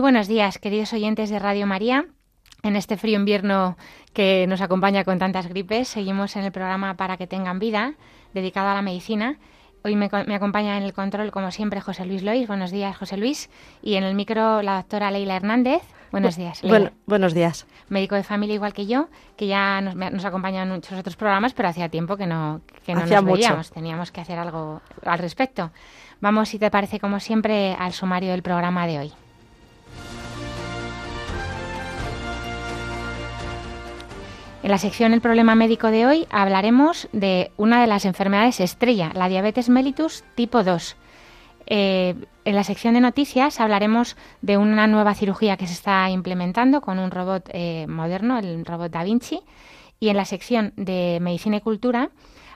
Muy buenos días, queridos oyentes de Radio María. En este frío invierno que nos acompaña con tantas gripes, seguimos en el programa Para que tengan vida, dedicado a la medicina. Hoy me, acompaña en el control, como siempre, José Luis Lois. Buenos días, José Luis. Y en el micro, la doctora Leila Hernández. Buenos días. Bueno, buenos días. Médico de familia igual que yo, que ya nos, nos acompaña en muchos otros programas, pero hacía tiempo que no, que no nos veíamos. Teníamos que hacer algo al respecto. Vamos, si te parece, como siempre, al sumario del programa de hoy. En la sección El problema médico de hoy hablaremos de una de las enfermedades estrella, la diabetes mellitus tipo 2. Eh, en la sección de noticias hablaremos de una nueva cirugía que se está implementando con un robot eh, moderno, el robot Da Vinci. Y en la sección de medicina y cultura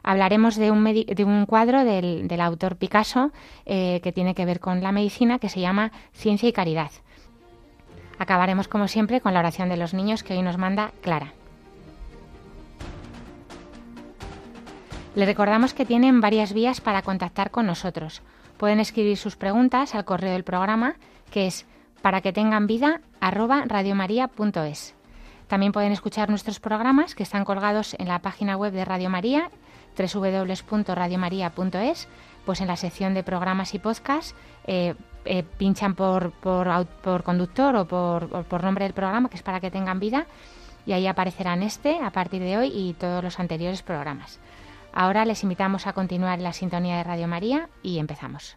hablaremos de un, de un cuadro del, autor Picasso eh, que tiene que ver con la medicina que se llama Ciencia y Caridad. Acabaremos como siempre con la oración de los niños que hoy nos manda Clara. Le recordamos que tienen varias vías para contactar con nosotros. Pueden escribir sus preguntas al correo del programa, que es para que tengan vida También pueden escuchar nuestros programas que están colgados en la página web de Radio María, www.radiomaria.es, pues en la sección de programas y podcast eh, eh, pinchan por, por, conductor o por, o por nombre del programa, que es para que tengan vida, y ahí aparecerán este a partir de hoy y todos los anteriores programas. Ahora les invitamos a continuar la sintonía de Radio María y empezamos.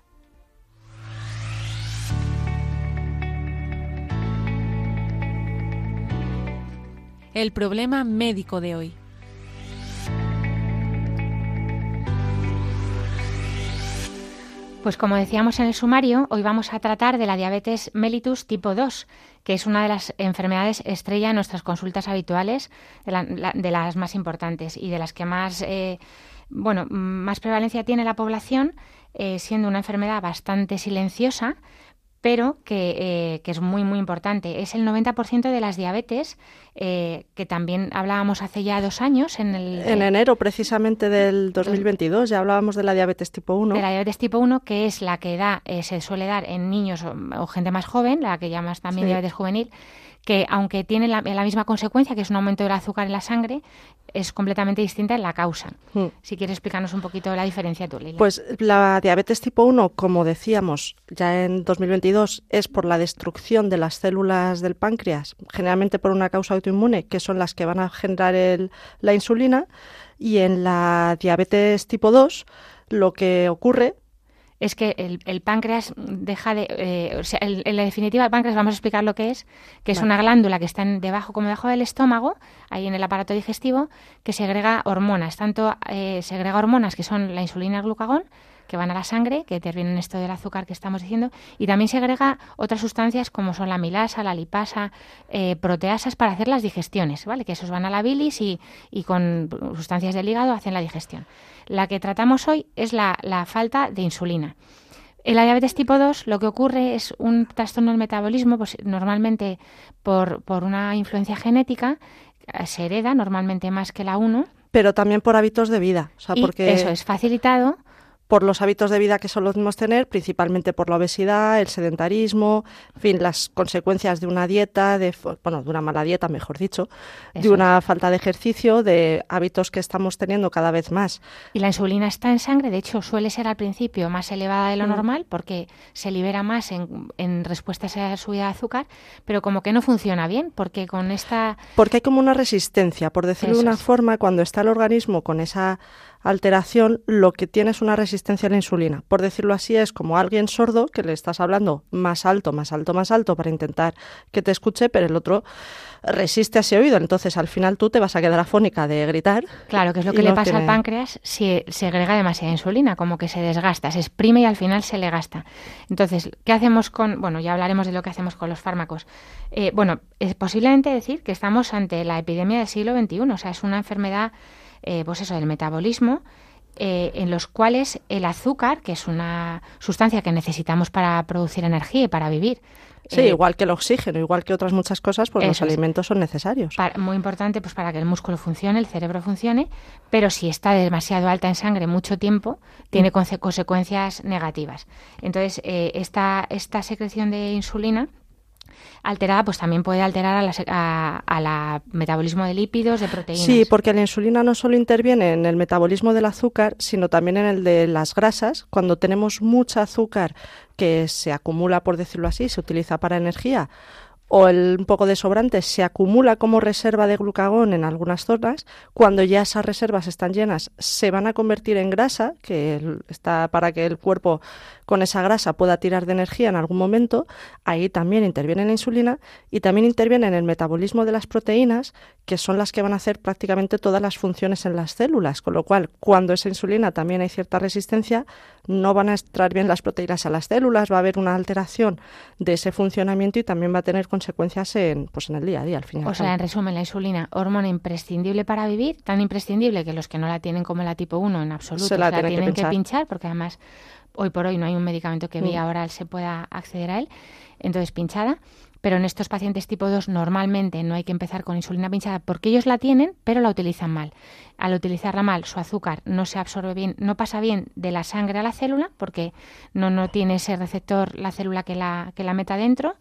El problema médico de hoy. Pues como decíamos en el sumario, hoy vamos a tratar de la diabetes mellitus tipo 2, que es una de las enfermedades estrella en nuestras consultas habituales, de, las más importantes y de las que más eh, bueno, más prevalencia tiene la población, eh, siendo una enfermedad bastante silenciosa, pero que, eh, que, es muy, muy importante. Es el 90% de las diabetes, eh, que también hablábamos hace ya dos años. En, el, en enero, precisamente del 2022, ya hablábamos de la diabetes tipo 1. De la diabetes tipo 1, que es la que da, se suele dar en niños o, gente más joven, la que llamas también diabetes juvenil que aunque tiene la, misma consecuencia, que es un aumento del azúcar en la sangre, es completamente distinta en la causa. Hmm. Si quieres explicarnos un poquito la diferencia tú. Pues la diabetes tipo 1, como decíamos ya en 2022, es por la destrucción de las células del páncreas, generalmente por una causa autoinmune, que son las que van a generar la insulina. Y en la diabetes tipo 2, lo que ocurre es que el, páncreas deja de... Eh, o sea, en la definitiva, el páncreas, vamos a explicar lo que es, que es una glándula que está debajo, como debajo del estómago, ahí en el aparato digestivo, que segrega hormonas. Tanto eh, segrega hormonas que son la insulina y el glucagón, que van a la sangre, que intervienen esto del azúcar que estamos diciendo, y también se agrega otras sustancias como son la milasa, la lipasa, eh, proteasas para hacer las digestiones, ¿vale? Que esos van a la bilis y, y con sustancias del hígado hacen la digestión. La que tratamos hoy es la, la falta de insulina. En la diabetes tipo 2 lo que ocurre es un trastorno del metabolismo, pues normalmente por, por una influencia genética, eh, se hereda normalmente más que la 1. Pero también por hábitos de vida. O sea, porque... Eso es facilitado por los hábitos de vida que solemos tener, principalmente por la obesidad, el sedentarismo, en fin, las consecuencias de una dieta, de, bueno, de una mala dieta, mejor dicho, de una falta de ejercicio, de hábitos que estamos teniendo cada vez más. Y la insulina está en sangre, de hecho, suele ser al principio más elevada de lo mm. normal porque se libera más en, en respuesta a esa subida de azúcar, pero como que no funciona bien, porque con esta... Porque hay como una resistencia, por decirlo de una forma, cuando está el organismo con esa alteración, lo que tiene es una resistencia a la insulina. Por decirlo así, es como alguien sordo que le estás hablando más alto, más alto, más alto para intentar que te escuche, pero el otro resiste a ese oído. Entonces, al final tú te vas a quedar afónica de gritar. Claro, que es lo que le pasa al páncreas si se agrega demasiada insulina, como que se desgasta, se exprime y al final se le gasta. Entonces, ¿qué hacemos con...? Bueno, ya hablaremos de lo que hacemos con los fármacos. Eh, bueno, es posiblemente decir que estamos ante la epidemia del siglo XXI, o sea, es una enfermedad, eh, pues eso, del metabolismo, eh, en los cuales el azúcar, que es una sustancia que necesitamos para producir energía y para vivir, Sí, eh, igual que el oxígeno, igual que otras muchas cosas, pues los alimentos son necesarios. muy importante pues para que el músculo funcione, el cerebro funcione, pero si está demasiado alta en sangre mucho tiempo, tiene mm. consecuencias negativas. Entonces, eh, esta, esta secreción de insulina alterada, pues también puede alterar a la, metabolismo de lípidos, de proteínas. Sí, porque la insulina no solo interviene en el metabolismo del azúcar, sino también en el de las grasas. Cuando tenemos mucha azúcar que se acumula, por decirlo así, se utiliza para energía, o el, un poco de sobrante se acumula como reserva de glucagón en algunas zonas, cuando ya esas reservas están llenas, se van a convertir en grasa, que está para que el cuerpo con esa grasa pueda tirar de energía en algún momento, ahí también interviene la insulina y también interviene en el metabolismo de las proteínas, que son las que van a hacer prácticamente todas las funciones en las células, con lo cual cuando esa insulina también hay cierta resistencia, no van a extraer bien las proteínas a las células, va a haber una alteración de ese funcionamiento y también va a tener consecuencias en, pues en el día a día al final. O sea, en resumen, la insulina, hormona imprescindible para vivir, tan imprescindible que los que no la tienen como la tipo 1 en absoluto Se la, tienen, que, pinchar porque además Hoy por hoy no hay un medicamento que vía mm. oral se pueda acceder a él, entonces pinchada. Pero en estos pacientes tipo 2 normalmente no hay que empezar con insulina pinchada porque ellos la tienen, pero la utilizan mal. Al utilizarla mal, su azúcar no se absorbe bien, no pasa bien de la sangre a la célula porque no, no tiene ese receptor la célula que la, que la meta dentro.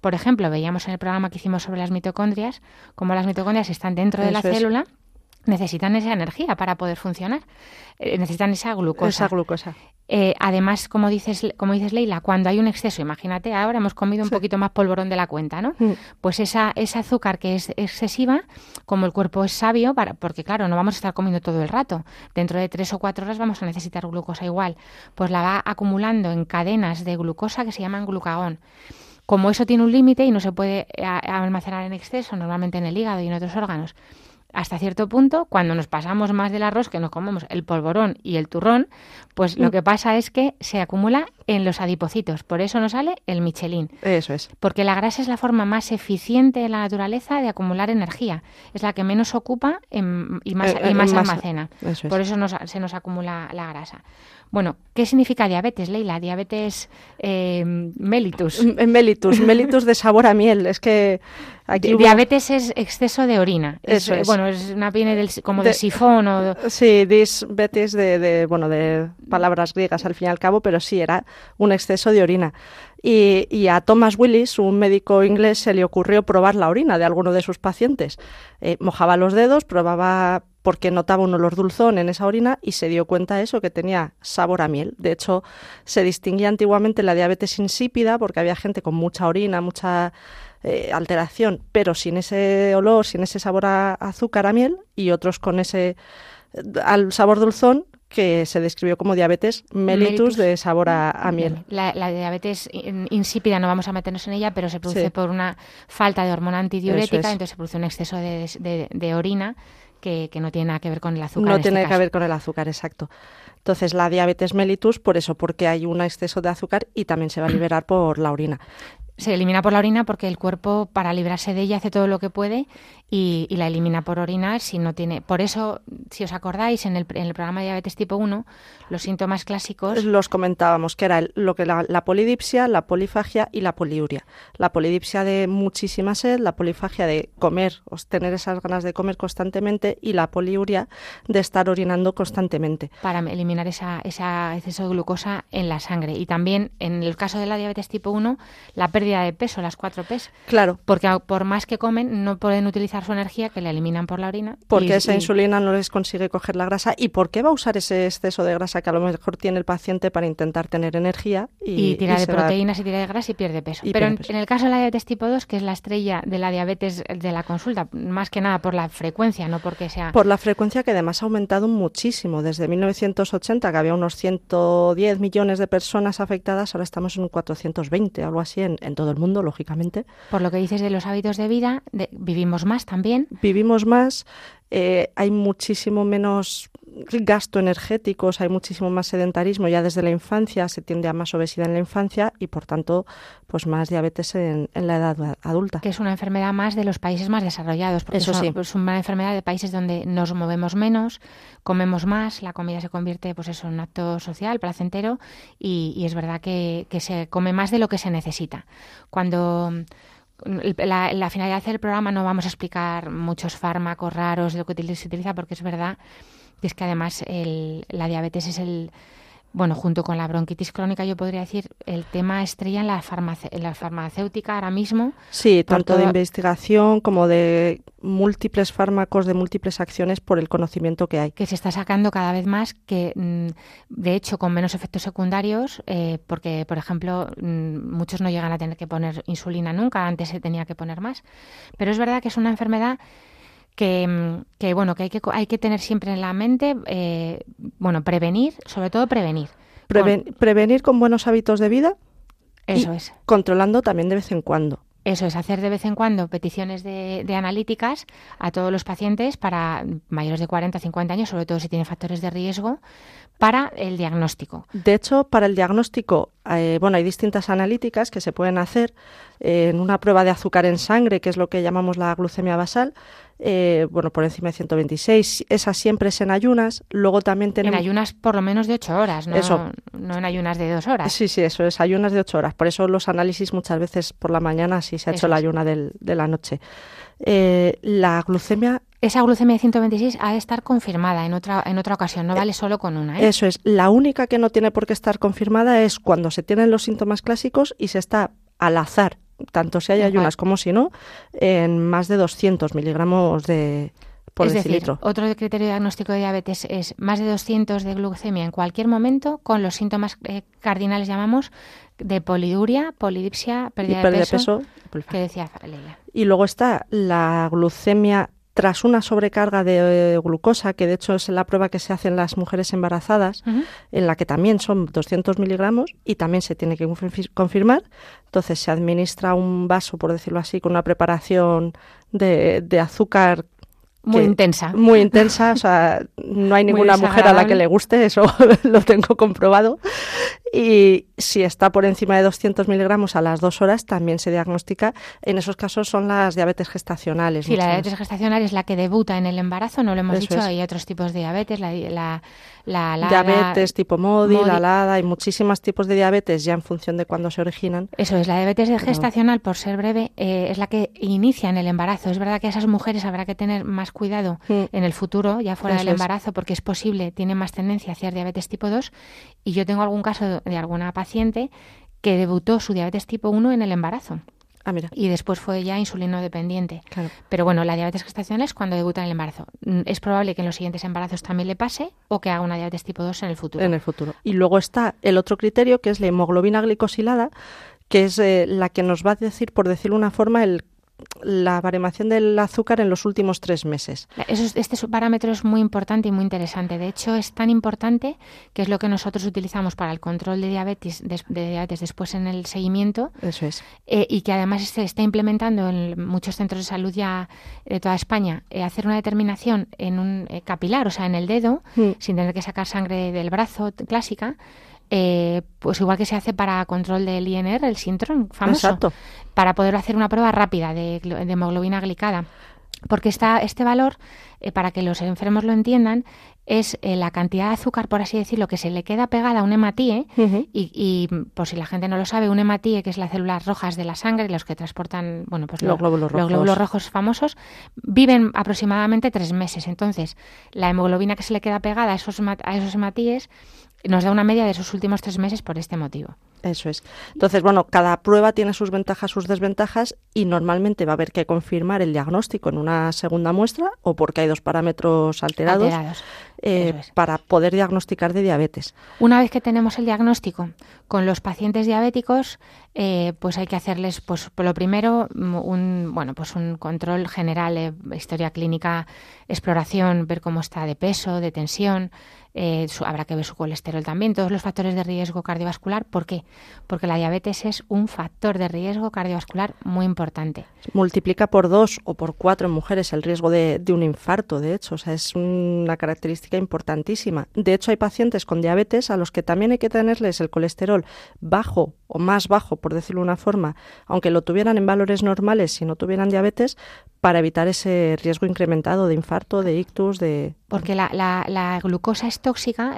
Por ejemplo, veíamos en el programa que hicimos sobre las mitocondrias, como las mitocondrias están dentro de la célula necesitan esa energía para poder funcionar, eh, necesitan esa glucosa. Esa glucosa. Eh, además, como dices, como dices Leila, cuando hay un exceso, imagínate, ahora hemos comido un poquito más polvorón de la cuenta, ¿no? Mm. Pues esa, esa azúcar que es excesiva, como el cuerpo es sabio, para, porque claro, no vamos a estar comiendo todo el rato, dentro de tres o cuatro horas vamos a necesitar glucosa igual, pues la va acumulando en cadenas de glucosa que se llaman glucagón. Como eso tiene un límite y no se puede eh, almacenar en exceso, normalmente en el hígado y en otros órganos, hasta cierto punto, cuando nos pasamos más del arroz que nos comemos el polvorón y el turrón, pues lo mm. que pasa es que se acumula en los adipocitos. Por eso nos sale el Michelin. Eso es. Porque la grasa es la forma más eficiente en la naturaleza de acumular energía. Es la que menos ocupa y más, eh, más almacena. Por eso se nos acumula la grasa. Bueno, ¿qué significa diabetes, Leila? Diabetes eh, mellitus. Mellitus, mellitus de sabor a miel. Es que aquí Diabetes es exceso de orina. Eso es, Bueno, es una viene del, como de, sifón o... Sí, diabetes de, de, bueno, de palabras griegas al fin y al cabo, pero sí, era un exceso de orina. Y, a Thomas Willis, un médico inglés, se le ocurrió probar la orina de alguno de sus pacientes. Eh, mojaba los dedos, probaba porque notaba un olor dulzón en esa orina y se dio cuenta de eso, que tenía sabor a miel. De hecho, se distinguía antiguamente la diabetes insípida porque había gente con mucha orina, mucha eh, alteración, pero sin ese olor, sin ese sabor a azúcar, a miel, y otros con ese al sabor dulzón que se describió como diabetes mellitus, de sabor a, miel. La, diabetes insípida no vamos a meternos en ella, pero se produce por una falta de hormona antidiurética, entonces se produce un exceso de, orina que, no tiene nada que ver con el azúcar. No este tiene que ver con el azúcar, exacto. Entonces la diabetes mellitus, por eso, porque hay un exceso de azúcar y también se va a liberar por la orina se elimina por la orina porque el cuerpo para librarse de ella hace todo lo que puede y, la elimina por orina si no tiene. Por eso, si os acordáis, en el, en el programa de diabetes tipo 1, los síntomas clásicos. Los comentábamos, que era lo que la, polidipsia, la polifagia y la poliuria. La polidipsia de muchísima sed, la polifagia de comer, tener esas ganas de comer constantemente y la poliuria de estar orinando constantemente. Para eliminar esa, ese exceso de glucosa en la sangre. Y también, en el caso de la diabetes tipo 1, la pérdida de peso, las cuatro P's. Claro. Porque por más que comen, no pueden utilizar su energía que la eliminan por la orina. Porque esa insulina no les consigue coger la grasa. ¿Y por qué va a usar ese exceso de grasa que a lo mejor tiene el paciente para intentar tener energía? Y, tira de proteínas y tira de grasa y pierde peso. Pero en, el caso de la diabetes tipo 2, que es la estrella de la diabetes de la consulta, más que nada por la frecuencia, no porque sea... Por la frecuencia que además ha aumentado muchísimo. Desde 1980, que había unos 110 millones de personas afectadas, ahora estamos en un 420, algo así, en, todo el mundo, lógicamente. Por lo que dices de los hábitos de vida, vivimos más también. Vivimos más, eh, hay muchísimo menos gasto energético, hay muchísimo más sedentarismo ya desde la infancia, se tiende a más obesidad en la infancia y por tanto pues más diabetes en, la edad adulta. Que es una enfermedad más de los países más desarrollados, porque Eso sí. es una enfermedad de países donde nos movemos menos, comemos más, la comida se convierte pues eso en un acto social, placentero y, es verdad que, que se come más de lo que se necesita. Cuando la, la, finalidad del programa no vamos a explicar muchos fármacos raros de lo que se utiliza porque es verdad que es que además el, la diabetes es el bueno, junto con la bronquitis crónica, yo podría decir el tema estrella en la, en la farmacéutica ahora mismo. Sí, tanto de investigación como de múltiples fármacos, de múltiples acciones por el conocimiento que hay. Que se está sacando cada vez más, que mm, de hecho con menos efectos secundarios, eh, porque, por ejemplo, mm, muchos no llegan a tener que poner insulina nunca, antes se tenía que poner más. Pero es verdad que es una enfermedad que, que, bueno que hay que hay que tener siempre en la mente eh, bueno prevenir sobre todo prevenir. Prevenir con buenos hábitos de vida eso es. controlando también de vez en cuando. Eso es, hacer de vez en cuando peticiones de, de, analíticas a todos los pacientes para mayores de 40 50 años, sobre todo si tienen factores de riesgo, para el diagnóstico. De hecho, para el diagnóstico, eh, bueno, hay distintas analíticas que se pueden hacer eh, en una prueba de azúcar en sangre, que es lo que llamamos la glucemia basal, eh, bueno, por encima de 126. Esa siempre es en ayunas. Luego también tenemos... En ayunas por lo menos de 8 horas, ¿no? Eso. no en ayunas de 2 horas. Sí, sí, eso es, ayunas de 8 horas. Por eso los análisis muchas veces por la mañana si se ha hecho la ayuna del, de la noche. la glucemia esa glucemia de 126 ha de estar confirmada en otra, en otra ocasión, no vale solo con una. ¿eh? Eso es. La única que no tiene por qué estar confirmada es cuando se tienen los síntomas clásicos y se está al azar, tanto si hay ayunas como si no, en más de 200 miligramos de, por es decilitro. Decir, otro criterio diagnóstico de diabetes es más de 200 de glucemia en cualquier momento con los síntomas eh, cardinales llamamos de poliduria, polidipsia, pérdida, de peso, que decía Leila. Y luego está la glucemia tras una sobrecarga de eh, glucosa, que de hecho es la prueba que se hace en las mujeres embarazadas, en la que también son 200 miligramos y también se tiene que confirmar. Entonces se administra un vaso, por decirlo así, con una preparación de, de azúcar muy intensa. Muy intensa, o sea, no hay ninguna mujer a la que le guste, eso lo tengo comprobado. Y si está por encima de 200 miligramos a las dos horas, también se diagnostica. En esos casos son las diabetes gestacionales. Sí, la diabetes gestacional es la que debuta en el embarazo, no lo hemos dicho, hay otros tipos de diabetes, la, la, la, diabetes tipo MODI, la LADA, hay muchísimos tipos de diabetes ya en función de cuándo se originan. Eso es, la diabetes gestacional, por ser breve, eh, es la que inicia en el embarazo. Es verdad que a esas mujeres habrá que tener más cuidado mm. en el futuro, ya fuera del embarazo, porque es posible, tienen más tendencia a hacer diabetes tipo 2. Y yo tengo algún caso de alguna paciente que debutó su diabetes tipo 1 en el embarazo. Ah, mira. Y después fue ya insulino dependiente. Pero bueno, la diabetes gestacional es cuando debuta en el embarazo. Mm, es probable que en los siguientes embarazos también le pase o que haga una diabetes tipo 2 en el futuro. En el futuro. Y luego está el otro criterio que es la hemoglobina glicosilada, que es eh, la que nos va a decir, por decirlo una forma, el la variación del azúcar en los últimos tres meses. este parámetro es muy importante y muy interesante. De hecho, es tan importante que es lo que nosotros utilizamos para el control de diabetes, de, diabetes después en el seguimiento. Eso es. Eh, y que además se está implementando en muchos centros de salud ya de toda España, eh, hacer una determinación en un eh, capilar, o sea, en el dedo, mm. sin tener que sacar sangre del brazo clásica eh, pues igual que se hace para control del INR, el síntron famoso, para poder hacer una prueba rápida de, hemoglobina glicada. Porque esta, este valor, eh, para que los enfermos lo entiendan, es eh, la cantidad de azúcar, por así decirlo, que se le queda pegada a un hematíe. y, por si la gente no lo sabe, un hematíe, que es las células rojas de la sangre, los que transportan bueno, pues los, glóbulos los glóbulos rojos famosos, viven aproximadamente tres meses. Entonces, la hemoglobina que se le queda pegada a esos, a esos hematíes nos da una media de sus últimos tres meses por este motivo. Eso es. Entonces, bueno, cada prueba tiene sus ventajas, sus desventajas y normalmente va a haber que confirmar el diagnóstico en una segunda muestra o porque hay dos parámetros alterados, eh, para poder diagnosticar de diabetes. Una vez que tenemos el diagnóstico con los pacientes diabéticos, eh, pues hay que hacerles, pues lo primero, un bueno, pues un control general, eh, historia clínica, exploración, ver cómo está de peso, de tensión, eh, habrá que ver su colesterol también, todos los factores de riesgo cardiovascular. ¿Por qué? Porque la diabetes es un factor de riesgo cardiovascular muy importante. Multiplica por dos o por cuatro en mujeres el riesgo de, un infarto, de hecho, o sea, es una característica importantísima. De hecho, hay pacientes con diabetes a los que también hay que tenerles el colesterol bajo o más bajo, por decirlo de una forma, aunque lo tuvieran en valores normales si no tuvieran diabetes, para evitar ese riesgo incrementado de infarto, de ictus, de... Porque la, la, glucosa es tóxica,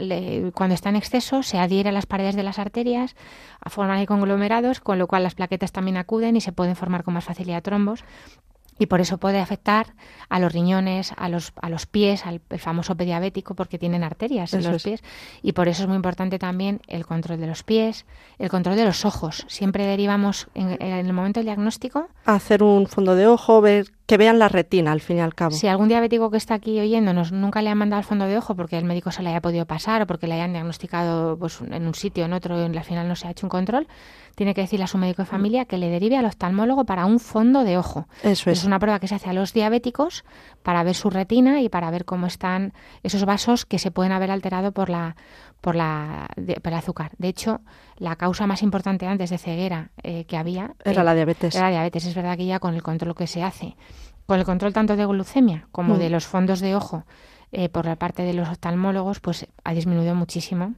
cuando está en exceso se adhiere a las paredes de las arterias, a formar conglomerados, con lo cual las plaquetas también acuden y se pueden formar con más facilidad trombos y por eso puede afectar a los riñones, a los, a los pies, al famoso pediabético, porque tienen arterias en los pies. Y por eso es muy importante también el control de los pies, el control de los ojos. Siempre derivamos en, en el momento del diagnóstico. hacer un fondo de ojo, ver que vean la retina al fin y al cabo. Si algún diabético que está aquí oyéndonos nunca le han mandado al fondo de ojo porque el médico se le haya podido pasar o porque le hayan diagnosticado pues, en un sitio o en otro y al final no se ha hecho un control, tiene que decirle a su médico de familia que le derive al oftalmólogo para un fondo de ojo. Eso es. Es una prueba que se hace a los diabéticos para ver su retina y para ver cómo están esos vasos que se pueden haber alterado por la por la por el azúcar. De hecho, la causa más importante antes de ceguera eh, que había era la diabetes. Era la diabetes. Es verdad que ya con el control que se hace, con el control tanto de glucemia como mm. de los fondos de ojo eh, por la parte de los oftalmólogos, pues ha disminuido muchísimo.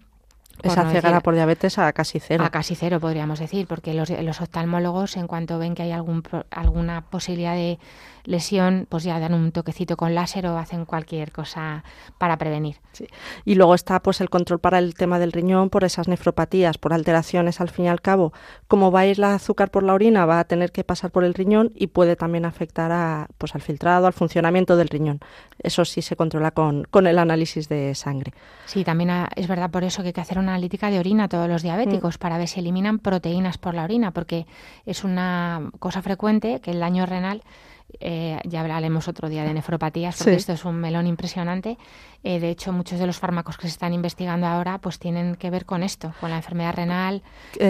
Esa ceguera por diabetes a casi cero. A casi cero, podríamos decir, porque los, los oftalmólogos, en cuanto ven que hay algún, alguna posibilidad de lesión, pues ya dan un toquecito con láser o hacen cualquier cosa para prevenir. Y luego está pues el control para el tema del riñón por esas nefropatías, por alteraciones al fin y al cabo. Como va a ir la azúcar por la orina, va a tener que pasar por el riñón y puede también afectar a, pues al filtrado, al funcionamiento del riñón. Eso sí se controla con, con el análisis de sangre. Sí, también es verdad por eso que hay que hacer una analítica de orina a todos los diabéticos mm. para ver si eliminan proteínas por la orina, porque es una cosa frecuente que el daño renal eh, ya hablaremos otro día de nefropatías, porque esto es un melón impresionante. Eh, de hecho, muchos de los fármacos que se están investigando ahora pues tienen que ver con esto, con la enfermedad renal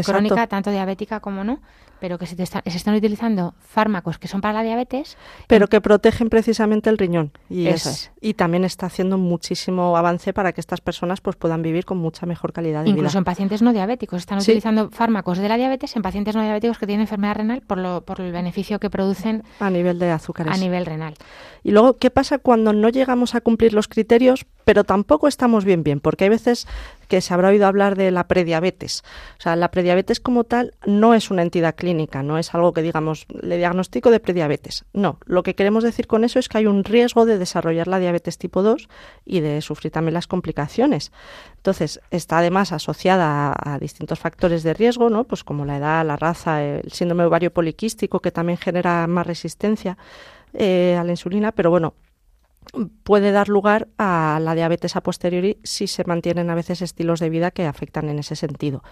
crónica, tanto diabética como no pero que se, se, están utilizando fármacos que son para la diabetes. Pero que protegen precisamente el riñón. Y, Eso es, y también está haciendo muchísimo avance para que estas personas pues, puedan vivir con mucha mejor calidad de vida. Incluso en pacientes no diabéticos. Están utilizando fármacos de la diabetes en pacientes no diabéticos que tienen enfermedad renal por, lo, por el beneficio que producen a nivel de azúcares. A nivel renal. Y luego, ¿qué pasa cuando no llegamos a cumplir los criterios, pero tampoco estamos bien bien? Porque hay veces que se habrá oído hablar de la prediabetes. O sea, la prediabetes como tal no es una entidad clínica, no es algo que digamos, le diagnostico de prediabetes. No, lo que queremos decir con eso es que hay un riesgo de desarrollar la diabetes tipo 2 y de sufrir también las complicaciones. Entonces, está además asociada a, distintos factores de riesgo, ¿no? Pues como la edad, la raza, el síndrome ovario poliquístico, que también genera más resistencia eh, a la insulina, pero bueno, puede dar lugar a la diabetes a posteriori si se mantienen a veces estilos de vida que afectan en ese sentido.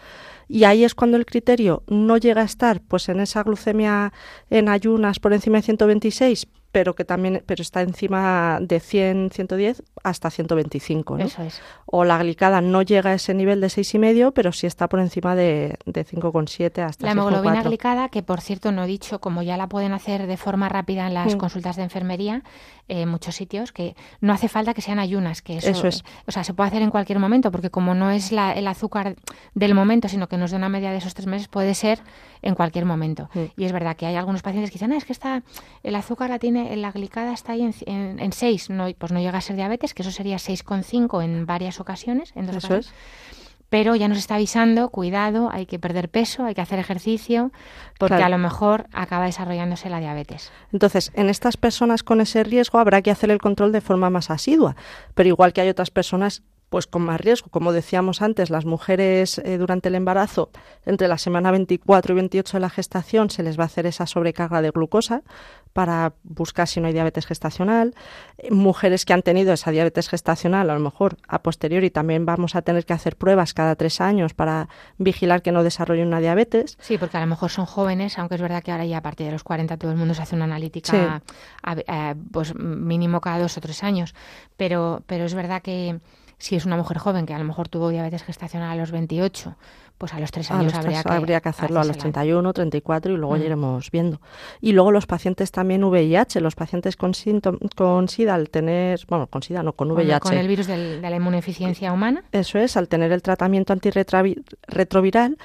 Y ahí es cuando el criterio no llega a estar pues en esa glucemia en ayunas por encima de 126, pero que también pero está encima de 100, 110 hasta 125, ¿no? Eso es. O la glicada no llega a ese nivel de 6,5, pero sí está por encima de, de 5,7 hasta La hemoglobina glicada, que por cierto no he dicho, como ya la pueden hacer de forma rápida en las mm. consultas de enfermería, en muchos sitios, que no hace falta que sean ayunas, que eso, es. O sea, se puede hacer en cualquier momento, porque como no es la, el azúcar del momento, sino que nos da una media de esos tres meses, puede ser en cualquier momento. Mm. Y es verdad que hay algunos pacientes que dicen, ah, es que está, el azúcar la tiene, la glicada está ahí en, en, 6, no, pues no llega a ser diabetes, que eso sería 6,5 en varias ocasiones, en dos eso Es. Pero ya nos está avisando, cuidado, hay que perder peso, hay que hacer ejercicio, porque a lo mejor acaba desarrollándose la diabetes. Entonces, en estas personas con ese riesgo habrá que hacer el control de forma más asidua, pero igual que hay otras personas pues con más riesgo. Como decíamos antes, las mujeres eh, durante el embarazo, entre la semana 24 y 28 de la gestación, se les va a hacer esa sobrecarga de glucosa para buscar si no hay diabetes gestacional. Eh, mujeres que han tenido esa diabetes gestacional, a lo mejor a posteriori también vamos a tener que hacer pruebas cada tres años para vigilar que no desarrollen una diabetes. Sí, porque a lo mejor son jóvenes, aunque es verdad que ahora ya a partir de los 40 todo el mundo se hace una analítica pues mínimo cada dos o tres años. Pero, pero es verdad que si es una mujer joven que a lo mejor tuvo diabetes gestacional a los 28, pues a los tres años habría, que, habría, que, hacerlo a los 31, 34 y luego mm. iremos viendo. Y luego los pacientes también VIH, los pacientes con, con SIDA al tener, bueno, con SIDA no, con VIH. Con, el virus de la inmunodeficiencia humana. Eso es, al tener el tratamiento antirretroviral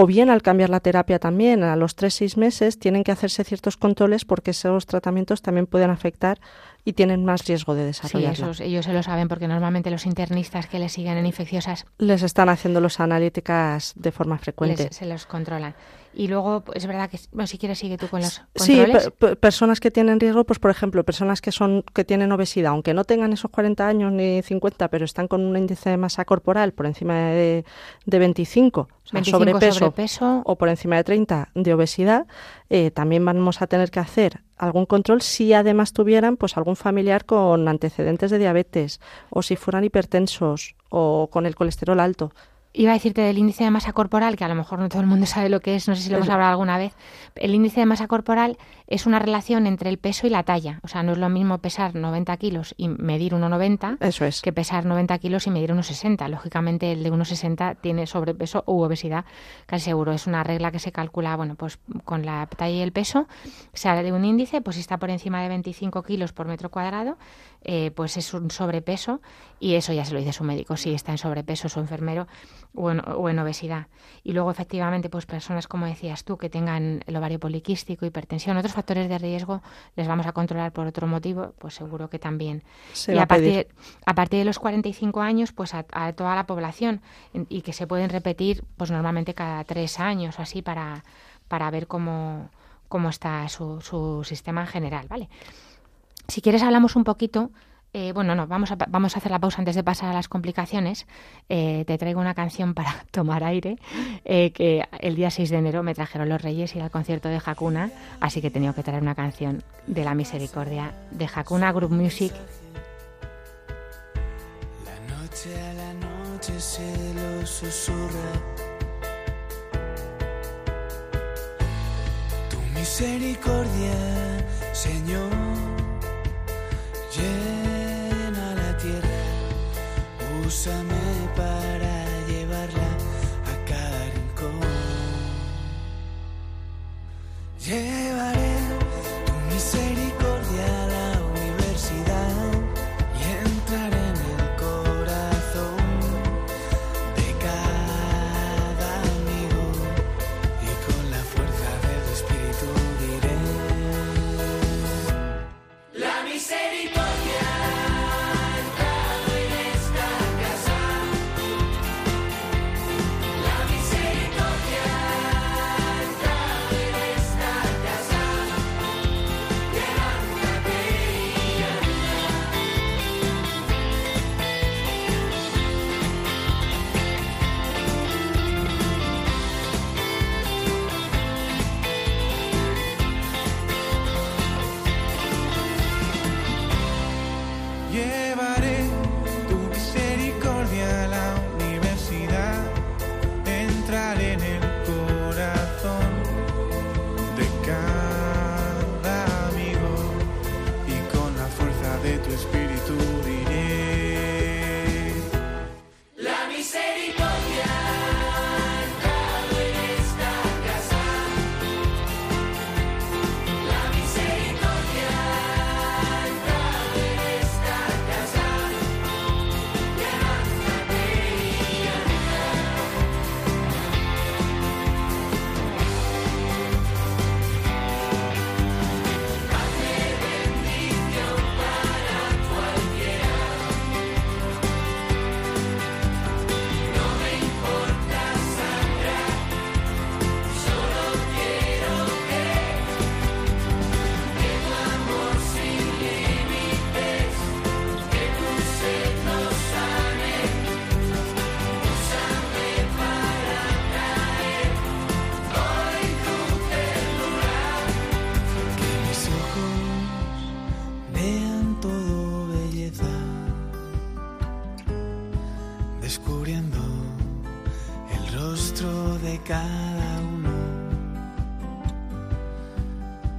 o bien al cambiar la terapia también a los 3-6 meses tienen que hacerse ciertos controles porque esos tratamientos también pueden afectar y tienen más riesgo de desarrollar. Sí, ellos se lo saben porque normalmente los internistas que les siguen en infecciosas les están haciendo los analíticas de forma frecuente. se los controlan. Y luego es verdad que, bueno, si quieres sigue tú con los controles. Sí, personas que tienen riesgo, pues por ejemplo, personas que son que tienen obesidad, aunque no tengan esos 40 años ni 50, pero están con un índice de masa corporal por encima de, de 25, o sea, sobrepeso, o por encima de 30 de obesidad, eh, también vamos a tener que hacer algún control si además tuvieran pues algún familiar con antecedentes de diabetes o si fueran hipertensos o con el colesterol alto. Iba a decirte del índice de masa corporal, que a lo mejor no todo el mundo sabe lo que es, no sé si lo hemos hablado alguna vez. El índice de masa corporal es una relación entre el peso y la talla. O sea, no es lo mismo pesar 90 kilos y medir 1,90 Eso es. que pesar 90 kilos y medir 1,60. Lógicamente, el de 1,60 tiene sobrepeso u obesidad, casi seguro. Es una regla que se calcula, bueno, pues con la talla y el peso. Se habla de un índice, pues si está por encima de 25 kilos por metro cuadrado, eh, pues es un sobrepeso y eso ya se lo dice su médico, si está en sobrepeso su enfermero o en, obesidad. Y luego, efectivamente, pues personas, como decías tú, que tengan el ovario poliquístico, hipertensión, otros factores de riesgo, les vamos a controlar por otro motivo, pues seguro que también. y a, partir, a partir de los 45 años, pues a, toda la población y que se pueden repetir, pues normalmente cada tres años o así para, para ver cómo, cómo está su, su sistema en general, ¿vale? Si quieres hablamos un poquito, eh, bueno, no, vamos a, vamos a hacer la pausa antes de pasar a las complicaciones. Eh, te traigo una canción para tomar aire, eh, que el día 6 de enero me trajeron los Reyes y al concierto de Hakuna, así que he tenido que traer una canción de la misericordia de Hakuna Group Music. La noche a la noche se lo susurra. Tu misericordia, Señor úsame para llevarla a cada rincón. Llevaré tu misericordia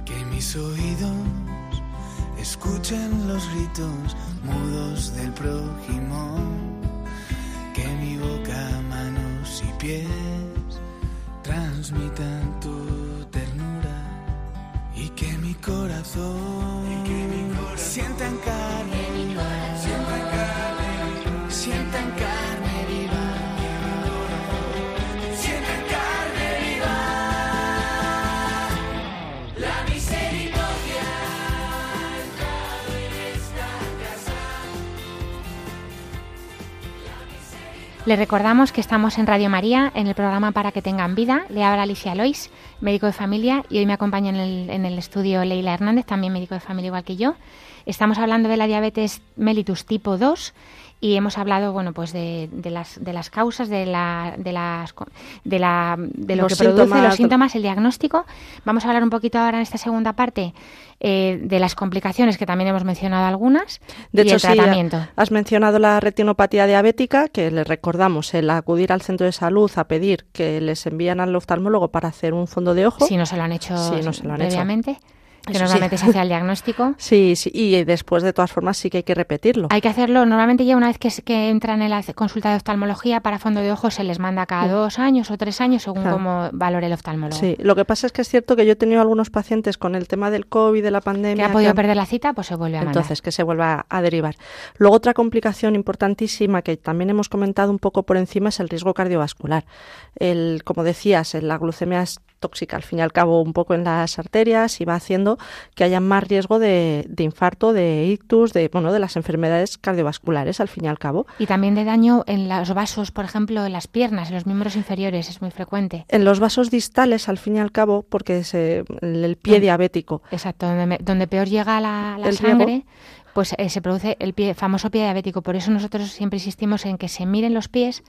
que mis oídos escuchen los ritos mudos del prójimo que mi boca manos y pies transmitan tu ternura y que mi corazón, y que mi corazón sientan carne sientan carne carne Les recordamos que estamos en Radio María, en el programa Para que tengan vida. Le habla Alicia Lois, médico de familia, y hoy me acompaña en el, en el estudio Leila Hernández, también médico de familia igual que yo. Estamos hablando de la diabetes mellitus tipo 2 y hemos hablado bueno pues de, de las de las causas de la de las de la de lo Los que produce síntomas. los síntomas el diagnóstico vamos a hablar un poquito ahora en esta segunda parte eh, de las complicaciones que también hemos mencionado algunas De y hecho, el sí, tratamiento has mencionado la retinopatía diabética, que les recordamos el acudir al centro de salud a pedir que les envían al oftalmólogo para hacer un fondo de ojo. si no se lo han hecho Sí, no se lo han hecho. Que Eso sí. normalmente se hace el diagnóstico Sí, sí, y después de todas formas sí que hay que repetirlo. Hay que hacerlo, normalmente ya una vez que, se- que entran en la consulta de oftalmología para fondo de ojo se les manda cada dos años o tres años según Claro. cómo valore el oftalmólogo. Sí, lo que pasa es que es cierto que yo he tenido algunos pacientes con el tema del COVID, de la Que pandemia. ha podido perder la cita, pues se vuelve a mandar. Entonces, que se vuelva a derivar. Luego, otra complicación importantísima que también hemos comentado un poco por encima es el riesgo cardiovascular. El, como decías, la glucemia es tóxica, al fin y al cabo, un poco en las arterias y va haciendo que haya más riesgo de, de infarto, de ictus, de, bueno, de las enfermedades cardiovasculares, al fin y al cabo. Y también de daño en los vasos, por ejemplo, en las piernas, en los miembros inferiores, es muy frecuente. En los vasos distales, al fin y al cabo, porque se, el, el pie diabético Exacto, donde, me- donde peor llega la, la El riego. sangre, pues eh, se produce el pie, famoso pie diabético. Por eso nosotros siempre insistimos en que se miren los pies.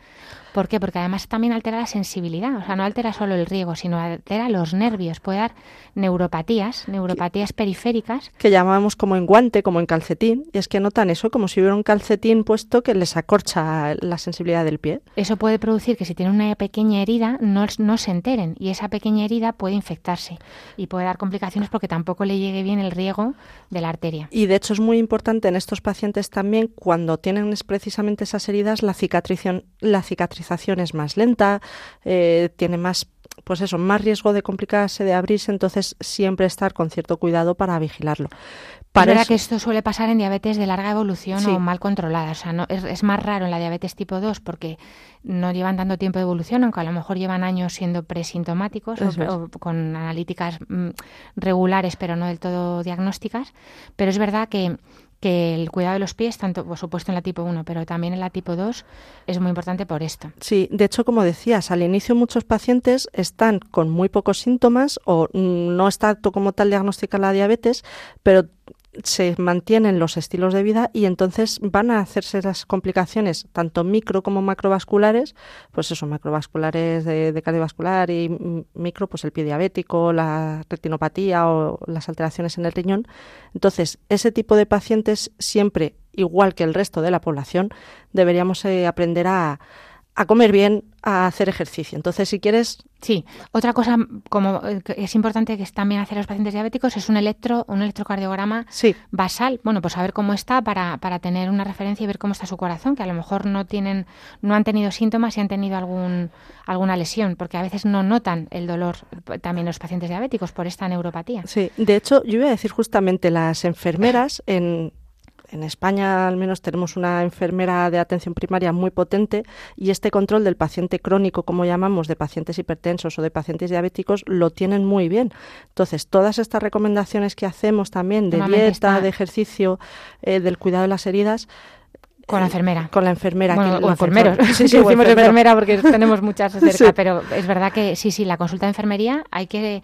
¿Por qué? Porque además también altera la sensibilidad. O sea, no altera solo el riego, sino altera los nervios. Puede dar neuropatías, neuropatías periféricas. que llamábamos como en guante, como en calcetín, y es que notan eso como si hubiera un calcetín puesto que les acorcha la sensibilidad del pie. Eso puede producir que si tienen una pequeña herida no, no se enteren y esa pequeña herida puede infectarse y puede dar complicaciones porque tampoco le llegue bien el riego de la arteria. Y de hecho es muy importante en estos pacientes también cuando tienen precisamente esas heridas la cicatrización, la cicatrización es más lenta, eh, tiene más pues eso, más riesgo de complicarse, de abrirse, entonces siempre estar con cierto cuidado para vigilarlo. es verdad eso- que esto suele pasar en diabetes de larga evolución Sí. o mal controlada. O sea, no, es, es más raro en la diabetes tipo 2 porque no llevan tanto tiempo de evolución, aunque a lo mejor llevan años siendo presintomáticos o con analíticas mm, regulares pero no del todo diagnósticas. Pero es verdad que, que el cuidado de los pies, tanto por supuesto en la tipo 1, pero también en la tipo 2, es muy importante por esto. Sí, de hecho, como decías, al inicio muchos pacientes están con muy pocos síntomas o no está como tal diagnosticada la diabetes, pero se mantienen los estilos de vida y entonces van a hacerse las complicaciones tanto micro como macrovasculares, pues eso, macrovasculares de, de cardiovascular y micro, pues el pie diabético, la retinopatía o las alteraciones en el riñón. Entonces, ese tipo de pacientes siempre, igual que el resto de la población, deberíamos eh, aprender a, a comer bien, a hacer ejercicio. Entonces, si quieres, Sí, otra cosa mm, como eh, que es importante que es también hacer los pacientes diabéticos es un electro, un electrocardiograma sí, basal, bueno, pues saber cómo está para, para tener una referencia y ver cómo está su corazón, que a lo mejor no tienen, no han tenido síntomas y han tenido algún, alguna lesión, porque a veces no notan el dolor eh, también los pacientes diabéticos por esta neuropatía. Sí, de hecho, yo iba a decir justamente las enfermeras en en España al menos tenemos una enfermera de atención primaria muy potente y este control del paciente crónico, como llamamos, de pacientes hipertensos o de pacientes diabéticos, lo tienen muy bien. Entonces, todas estas recomendaciones que hacemos también de Normalmente dieta, está- de ejercicio, eh, del cuidado de las heridas, Con la eh, enfermera. Con la enfermera. Bueno, que o enfermeros. Sí, sí, o decimos enfermero. enfermera porque tenemos muchas cerca, Sí. pero es verdad que sí, sí, la consulta de enfermería hay que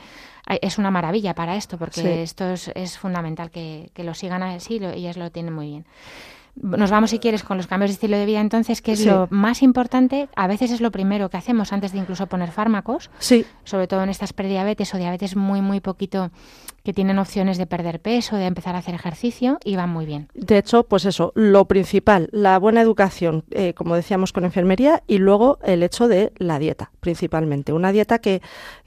es una maravilla para esto, porque Sí. esto es, es fundamental que, que lo sigan así, lo- ellas lo tienen muy bien. Nos vamos, si quieres, con los cambios de estilo de vida, entonces, que es Sí. lo más importante, a veces es lo primero que hacemos antes de incluso poner fármacos, Sí, sobre todo en estas prediabetes o diabetes muy, muy poquito, que tienen opciones de perder peso, de empezar a hacer ejercicio, y van muy bien. De hecho, pues eso, lo principal, la buena educación, eh, como decíamos, con enfermería y luego el hecho de la dieta, principalmente. Una dieta que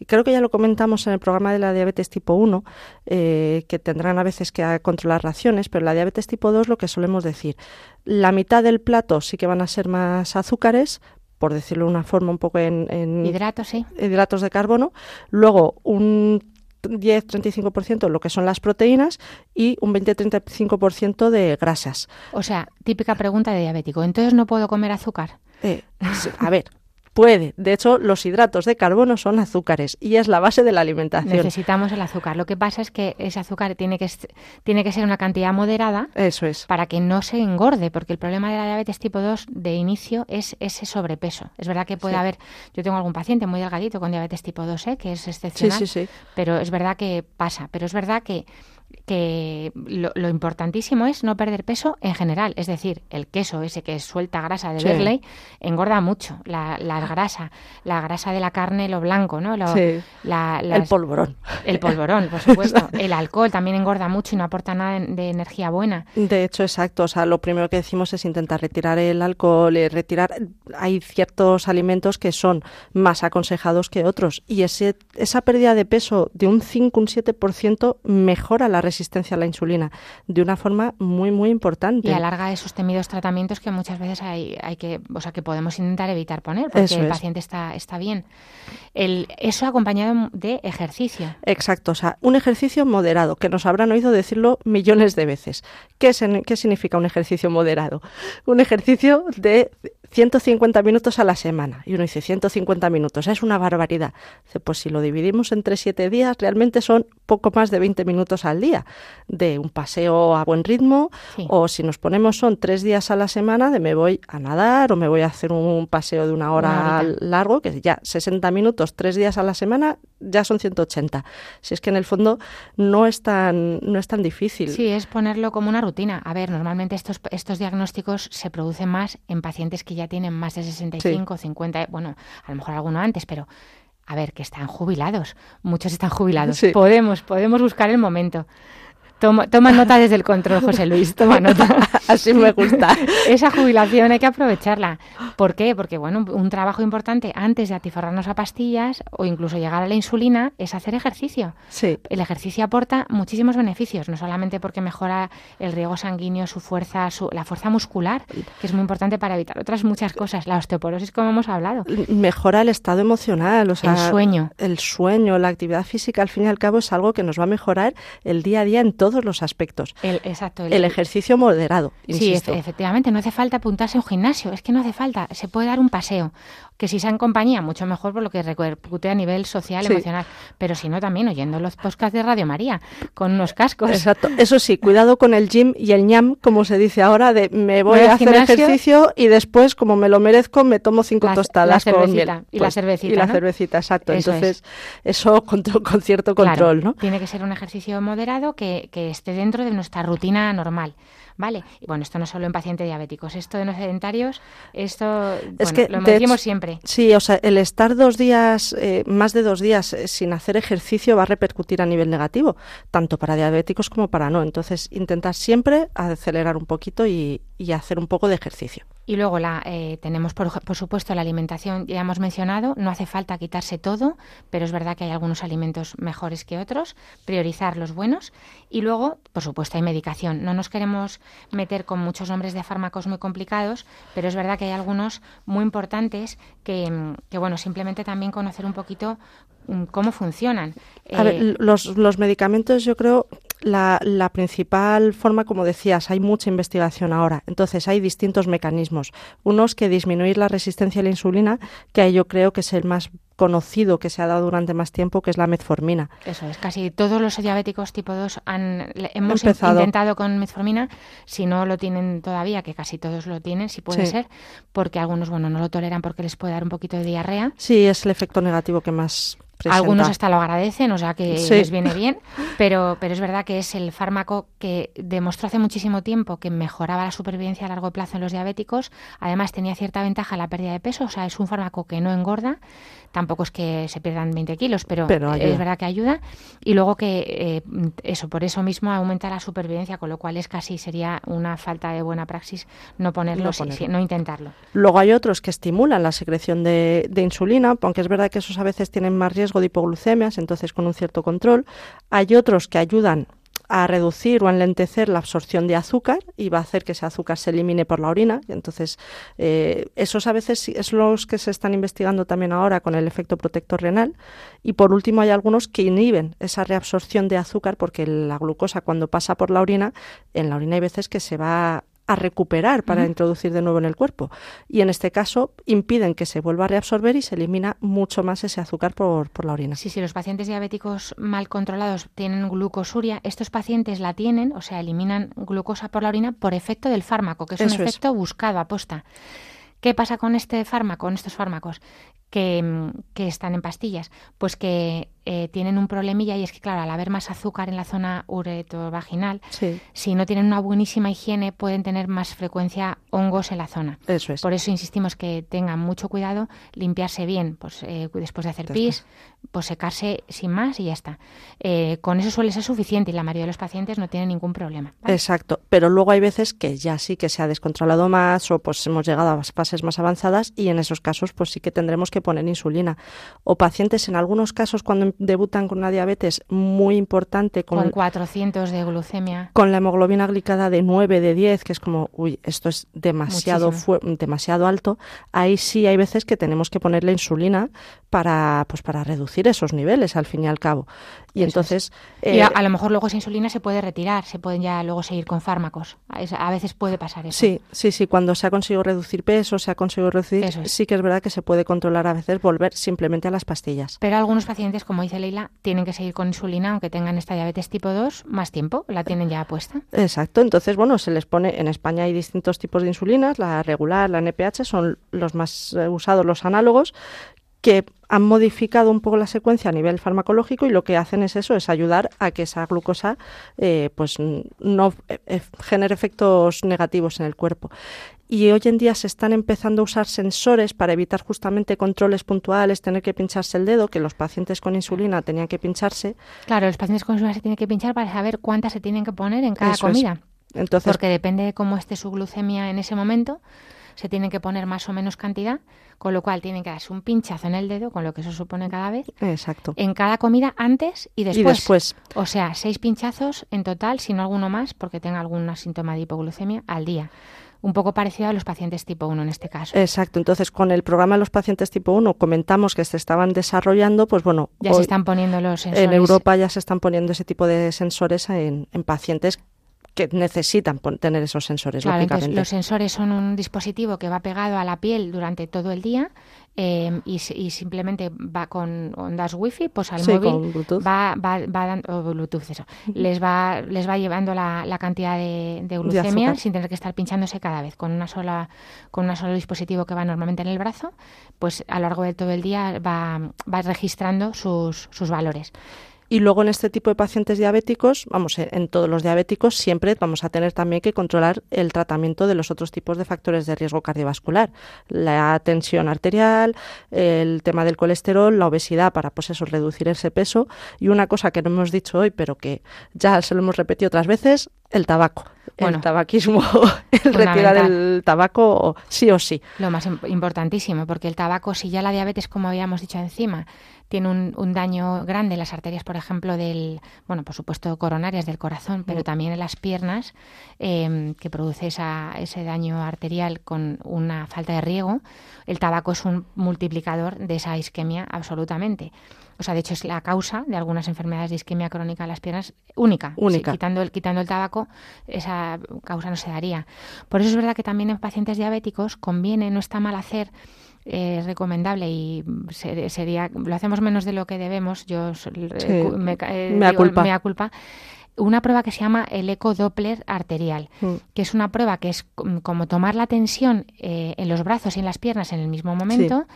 creo que ya lo comentamos en el programa de la diabetes tipo 1, eh, que tendrán a veces que controlar raciones, pero la diabetes tipo 2 lo que solemos decir, la mitad del plato sí que van a ser más azúcares, por decirlo de una forma un poco en, en Hidratos, sí. hidratos de carbono, luego un 10-35% lo que son las proteínas y un 20-35% de grasas. O sea, típica pregunta de diabético. Entonces no puedo comer azúcar. Eh, a ver, puede. De hecho, los hidratos de carbono son azúcares y es la base de la alimentación. Necesitamos el azúcar. Lo que pasa es que ese azúcar tiene que, tiene que ser una cantidad moderada Eso es. para que no se engorde, porque el problema de la diabetes tipo 2 de inicio es ese sobrepeso. Es verdad que puede Sí. haber, yo tengo algún paciente muy delgadito con diabetes tipo 2, ¿eh? que es Sí, excepcional, sí, sí. pero es verdad que pasa. Pero es verdad que, que lo, lo importantísimo es no perder peso en general. Es decir, el queso ese que suelta grasa de Sí. Berley engorda mucho. La, la grasa, la grasa de la carne, lo blanco, ¿no? Lo- Sí. la- El polvorón. el polvorón, por supuesto. El alcohol también engorda mucho y no aporta nada de- de energía buena. De hecho, exacto. O sea, lo primero que decimos es intentar retirar el alcohol, eh, retirar. Hay ciertos alimentos que son más aconsejados que otros y ese, esa pérdida de peso de un 5, un 7% mejora la resistencia a la insulina de una forma muy, muy importante. Y alarga esos temidos tratamientos que muchas veces hay, hay que, o sea, que podemos intentar evitar poner, porque Eso el es. paciente está, está bien. El, eso acompañado de ejercicio. Exacto, o sea, un ejercicio moderado, que nos habrán oído decirlo millones de veces. ¿Qué, sen- qué significa un ejercicio moderado? Un ejercicio de 150 minutos a la semana. Y uno dice, 150 minutos, es una barbaridad. Dice, pues si lo dividimos entre siete días, realmente son poco más de 20 minutos al día, de un paseo a buen ritmo, Sí. o si nos ponemos son tres días a la semana, de me voy a nadar o me voy a hacer un paseo de una hora Una largo, que ya 60 minutos, tres días a la semana, ya son 180. Si es que en el fondo no es tan, no es tan difícil. Sí, es ponerlo como una rutina. A ver, normalmente estos, estos diagnósticos se producen más en pacientes que ya tienen más de 65, 50, bueno, a lo mejor alguno antes, pero a ver, que están jubilados. Muchos están jubilados. Sí. Podemos, podemos buscar el momento. Toma, toma nota desde el control, José Luis, toma nota. Así me gusta. Esa jubilación hay que aprovecharla. ¿Por qué? Porque, bueno, un trabajo importante antes de atiforrarnos a pastillas o incluso llegar a la insulina es hacer ejercicio. Sí, El ejercicio aporta muchísimos beneficios, no solamente porque mejora el riego sanguíneo, su fuerza, su, la fuerza muscular, que es muy importante para evitar otras muchas cosas, la osteoporosis, como hemos hablado, mejora el estado emocional, o sea, el sueño. el sueño, la actividad física, al fin y al cabo es algo que nos va a mejorar el día a día en todos los aspectos. El, exacto. El ejercicio moderado, Sí, efe- efectivamente, no hace falta apuntarse a un gimnasio, es que no hace falta, se puede dar un paseo, que si sea en compañía, mucho mejor por lo que repercute a nivel social, Sí. emocional, pero si no también oyendo los podcasts de Radio María, con unos cascos. Exacto. Eso sí, cuidado con el gym y el ñam, como se dice ahora, de me voy a hacer gimnasio. ejercicio y después, como me lo merezco, me tomo cinco La- tostadas la con miel. y la cervecita, Y la ¿no? cervecita, exacto. Eso Entonces, eso con, con cierto Claro, control, ¿no? Tiene que ser un ejercicio moderado que, que esté dentro de nuestra rutina normal. ¿Vale? Y bueno, esto no solo en pacientes diabéticos, esto de los sedentarios, esto Es que, lo de decimos hecho, siempre. Sí, o sea, el estar dos días, eh, más de dos días eh, sin hacer ejercicio va a repercutir a nivel negativo, tanto para diabéticos como para no. Entonces, intentar siempre acelerar un poquito y, y hacer un poco de ejercicio. Y luego la, eh, tenemos, por, por supuesto, la alimentación, ya hemos mencionado, no hace falta quitarse todo, pero es verdad que hay algunos alimentos mejores que otros, priorizar los buenos. Y luego, por supuesto, hay medicación. No nos queremos meter con muchos nombres de fármacos muy complicados, pero es verdad que hay algunos muy importantes que, mm, que bueno, simplemente también conocer un poquito mm, cómo funcionan. A ver, Eh, los, los medicamentos, yo creo, la, la principal forma, como decías, hay mucha investigación ahora. Entonces, hay distintos mecanismos. Unos que disminuir la resistencia a la insulina, que yo creo que es el más conocido que se ha dado durante más tiempo, que es la metformina. Eso es, casi todos los diabéticos tipo 2 han, hemos Empezado. intentado con metformina, si no lo tienen todavía, que casi todos lo tienen, si puede Sí. ser, porque algunos bueno no lo toleran porque les puede dar un poquito de diarrea. Sí, es el efecto negativo que más Algunos hasta lo agradecen, o sea que les viene bien, pero, pero es verdad que es el fármaco que demostró hace muchísimo tiempo que mejoraba la supervivencia a largo plazo en los diabéticos. Además, tenía cierta ventaja en la pérdida de peso, o sea, es un fármaco que no engorda. Tampoco es que se pierdan 20 kilos, pero, es verdad que ayuda. Y luego que eh, eso, por eso mismo aumenta la supervivencia, con lo cual es casi sería una falta de buena praxis no ponerlo, no, intentarlo. Luego hay otros que estimulan la secreción de, de insulina, aunque es verdad que esos a veces tienen más riesgo de hipoglucemias, entonces con un cierto control. Hay otros que ayudan a reducir o a enlentecer la absorción de azúcar y va a hacer que ese azúcar se elimine por la orina. Entonces, eh, esos a veces es los que se están investigando también ahora con el efecto protector renal. Y por último, hay algunos que inhiben esa reabsorción de azúcar porque la glucosa cuando pasa por la orina, en la orina hay veces que se va a recuperar para introducir de nuevo en el cuerpo. Y en este caso impiden que se vuelva a reabsorber y se elimina mucho más ese azúcar por, por la orina. Sí, si los pacientes diabéticos mal controlados tienen glucosuria, estos pacientes la tienen, o sea, eliminan glucosa por la orina por efecto del fármaco, que es un efecto buscado aposta. ¿Qué pasa con este fármaco, con estos fármacos que, que están en pastillas? Pues que eh, tienen un problemilla y es que, claro, al haber más azúcar en la zona uretrovaginal, si no tienen una buenísima higiene, pueden tener más frecuencia hongos en la zona. Eso es. Por eso insistimos que tengan mucho cuidado, limpiarse bien, pues eh, después de hacer pis, pues secarse sin más y ya está. Eh, con eso suele ser suficiente y la mayoría de los pacientes no tienen ningún problema. Exacto, pero luego hay veces que ya sí que se ha descontrolado más o pues hemos llegado a fases más avanzadas y en esos casos pues sí que tendremos que poner insulina. O pacientes en algunos casos cuando debutan con una diabetes muy importante. Con, 400 de glucemia. Con la hemoglobina glicada de 9, de 10, que es como, uy, esto es demasiado, demasiado alto. Ahí sí hay veces que tenemos que ponerle insulina para, pues, para reducir esos niveles, al fin y al cabo. Y entonces... y eh, a, lo mejor luego esa insulina se puede retirar, se pueden ya luego seguir con fármacos. A, veces puede pasar eso. Sí, sí, sí. Cuando se ha conseguido reducir peso, se ha conseguido reducir... Sí que es verdad que se puede controlar a veces, volver simplemente a las pastillas. Pero algunos pacientes, como dice Leila, tienen que seguir con insulina, aunque tengan esta diabetes tipo 2, más tiempo. La tienen ya puesta. Exacto. Entonces, bueno, se les pone... En España hay distintos tipos de insulinas. La regular, la NPH son los más eh, usados, los análogos, que han modificado un poco la secuencia a nivel farmacológico y lo que hacen es eso, es ayudar a que esa glucosa eh, pues no eh, genere efectos negativos en el cuerpo. Y hoy en día se están empezando a usar sensores para evitar justamente controles puntuales, tener que pincharse el dedo, que los pacientes con insulina tenían que pincharse. Claro, los pacientes con insulina se tienen que pinchar para saber cuántas se tienen que poner en cada comida. Entonces, Porque depende de cómo esté su glucemia en ese momento, se tienen que poner más o menos cantidad, con lo cual tienen que darse un pinchazo en el dedo, con lo que eso supone cada vez. Exacto. En cada comida antes y después. Y después. O sea, seis pinchazos en total, si no alguno más, porque tenga algún síntoma de hipoglucemia al día un poco parecido a los pacientes tipo 1 en este caso. Exacto. Entonces, con el programa de los pacientes tipo 1 comentamos que se estaban desarrollando, pues bueno... Ya se están poniendo los sensores. En Europa ya se están poniendo ese tipo de sensores en, en pacientes que necesitan tener esos sensores, lógicamente. los sensores son un dispositivo que va pegado a la piel durante todo el día em, y, simplemente va con ondas wifi, pues al móvil va, va, va dando, Bluetooth, eso, les va, les va llevando la, cantidad de, glucemia sin tener que estar pinchándose cada vez. Con una sola, con un solo dispositivo que va normalmente en el brazo, pues a lo largo de todo el día va, va registrando sus, sus valores. Y luego en este tipo de pacientes diabéticos, vamos, en todos los diabéticos siempre vamos a tener también que controlar el tratamiento de los otros tipos de factores de riesgo cardiovascular, la tensión arterial, el tema del colesterol, la obesidad para pues eso reducir ese peso y una cosa que no hemos dicho hoy, pero que ya se lo hemos repetido otras veces, el tabaco. el tabaquismo, el retirar el tabaco sí o sí. Lo más importantísimo, porque el tabaco, si ya la diabetes, como habíamos dicho encima, tiene un, daño grande en las arterias, por ejemplo, del, bueno, por supuesto, coronarias del corazón, pero mm. también en las piernas, em, que produce esa, ese daño arterial con una falta de riego, el tabaco es un multiplicador de esa isquemia absolutamente. O sea, de hecho es la causa de algunas enfermedades de isquemia crónica en las piernas única. Única. quitando, el, quitando el tabaco, esa causa no se daría. Por eso es verdad que también en pacientes diabéticos conviene, no está mal hacer es recomendable y sería lo hacemos menos de lo que debemos yo me, eh, culpa. culpa una prueba que se llama el eco Doppler arterial, mm. que es una prueba que es como tomar la tensión eh, en los brazos y en las piernas en el mismo momento,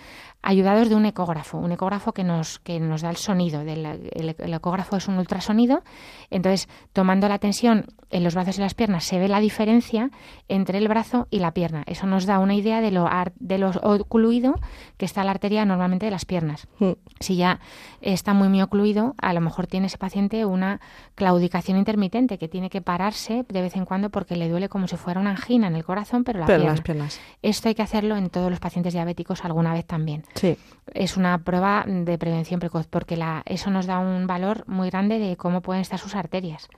ayudados de un ecógrafo, un ecógrafo que nos, que nos da el sonido. Del, el, ecógrafo es un ultrasonido, entonces tomando la tensión en los brazos y las piernas se ve la diferencia entre el brazo y la pierna. Eso nos da una idea de lo, de lo ocluido que está la arteria normalmente de las piernas. Mm. Si ya está muy, muy ocluido, a lo mejor tiene ese paciente una claudicación intermitente que tiene que pararse de vez en cuando porque le duele como si fuera una angina en el corazón, pero la pero las piernas. Esto hay que hacerlo en todos los pacientes diabéticos alguna vez también. Sí. Es una prueba de prevención precoz porque la, eso nos da un valor muy grande de cómo pueden estar sus arterias.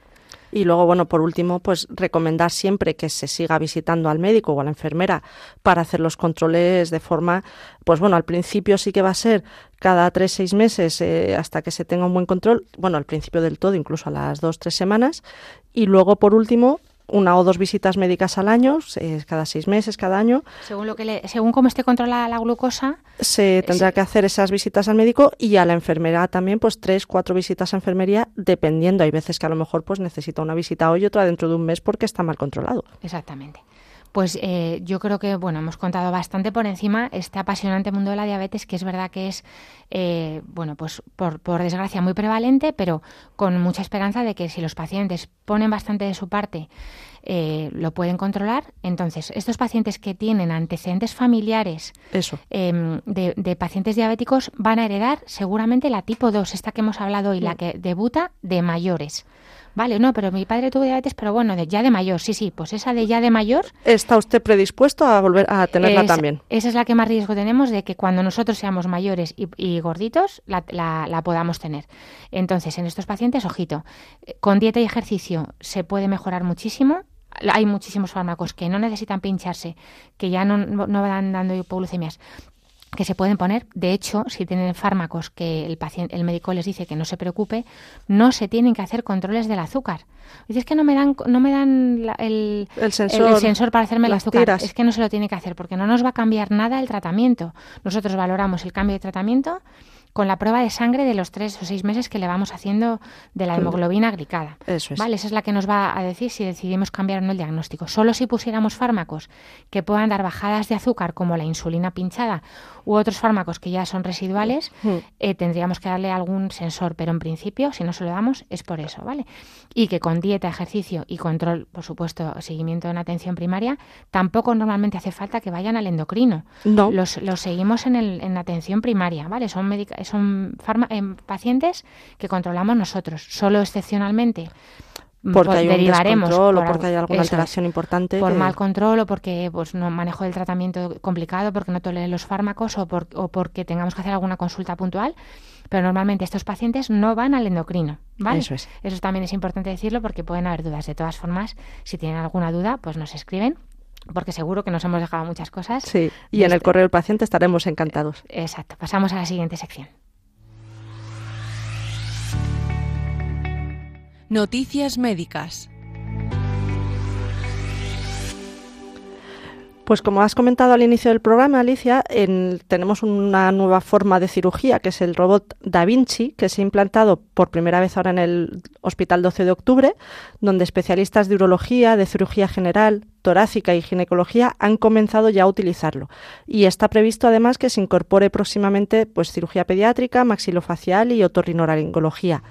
Y luego, bueno, por último, pues recomendar siempre que se siga visitando al médico o a la enfermera para hacer los controles de forma, pues bueno, al principio sí que va a ser cada tres, seis meses eh, hasta que se tenga un buen control, bueno, al principio del todo, incluso a las dos, tres semanas. Y luego, por último, una o dos visitas médicas al año, cada seis meses, cada año. Según lo que le, según cómo esté controlada la glucosa, se tendrá que hacer esas visitas al médico y a la enfermera también, pues tres, cuatro visitas a enfermería, dependiendo. Hay veces que a lo mejor pues necesita una visita hoy y otra dentro de un mes porque está mal controlado. Exactamente pues eh, yo creo que bueno hemos contado bastante por encima este apasionante mundo de la diabetes que es verdad que es eh, bueno pues por, por, desgracia muy prevalente pero con mucha esperanza de que si los pacientes ponen bastante de su parte eh, lo pueden controlar. Entonces estos pacientes que tienen antecedentes familiares em, de, de, pacientes diabéticos van a heredar seguramente la tipo 2 esta que hemos hablado hoy la mm. que debuta de mayores Vale, no, pero mi padre tuvo diabetes, pero bueno, de, ya de mayor, sí, sí, pues esa de ya de mayor. ¿Está usted predispuesto a volver a tenerla también? Esa es la que más riesgo tenemos de que cuando nosotros seamos mayores y, gorditos la, la, podamos tener. Entonces, en estos pacientes, ojito, con dieta y ejercicio se puede mejorar muchísimo, hay muchísimos fármacos que no necesitan pincharse, que ya no, no van dando hipoglucemias, que se pueden poner. De hecho, si tienen fármacos que el paciente, el médico les dice que no se preocupe, no se tienen que hacer controles del azúcar. Dices que no me dan, no me dan el, sensor, para hacerme el azúcar. Es que no se lo tiene que hacer porque no nos va a cambiar nada el tratamiento. Nosotros valoramos el cambio de tratamiento con la prueba de sangre de los tres o seis meses que le vamos haciendo de la hemoglobina glicada. Eso es. ¿Vale? Esa es la que nos va a decir si decidimos cambiar o no el diagnóstico. Solo si pusiéramos fármacos que puedan dar bajadas de azúcar, como la insulina pinchada, u otros fármacos que ya son residuales, mm. eh, tendríamos que darle algún sensor. Pero en principio, si no se lo damos, es por eso, ¿vale? Y que con dieta, ejercicio y control, por supuesto, seguimiento en atención primaria, tampoco normalmente hace falta que vayan al endocrino. No. Los, los seguimos en, el, en atención primaria, ¿vale? Son médicos son en pacientes que controlamos nosotros, solo excepcionalmente mm, porque hay derivaremos o porque hay alguna alteración importante por mal control o porque pues no manejo del tratamiento complicado porque no tolere los fármacos o, o, porque tengamos que hacer alguna consulta puntual pero normalmente estos pacientes no van al endocrino ¿vale? eso es eso también es importante decirlo porque pueden haber dudas de todas formas si tienen alguna duda pues nos escriben porque seguro que nos hemos dejado muchas cosas. Sí, y en el este correo del paciente estaremos encantados. Exacto. Pasamos a la siguiente sección. Noticias médicas. Pues como has comentado al inicio del programa, Alicia, tenemos una nueva forma de cirugía, que es el robot Da Vinci, que se ha implantado por primera vez ahora en el Hospital 12 de Octubre, donde especialistas de urología, de cirugía general, torácica y ginecología han comenzado ya a utilizarlo. Y está previsto además que se incorpore próximamente pues, cirugía pediátrica, maxilofacial y otorrinolaringología.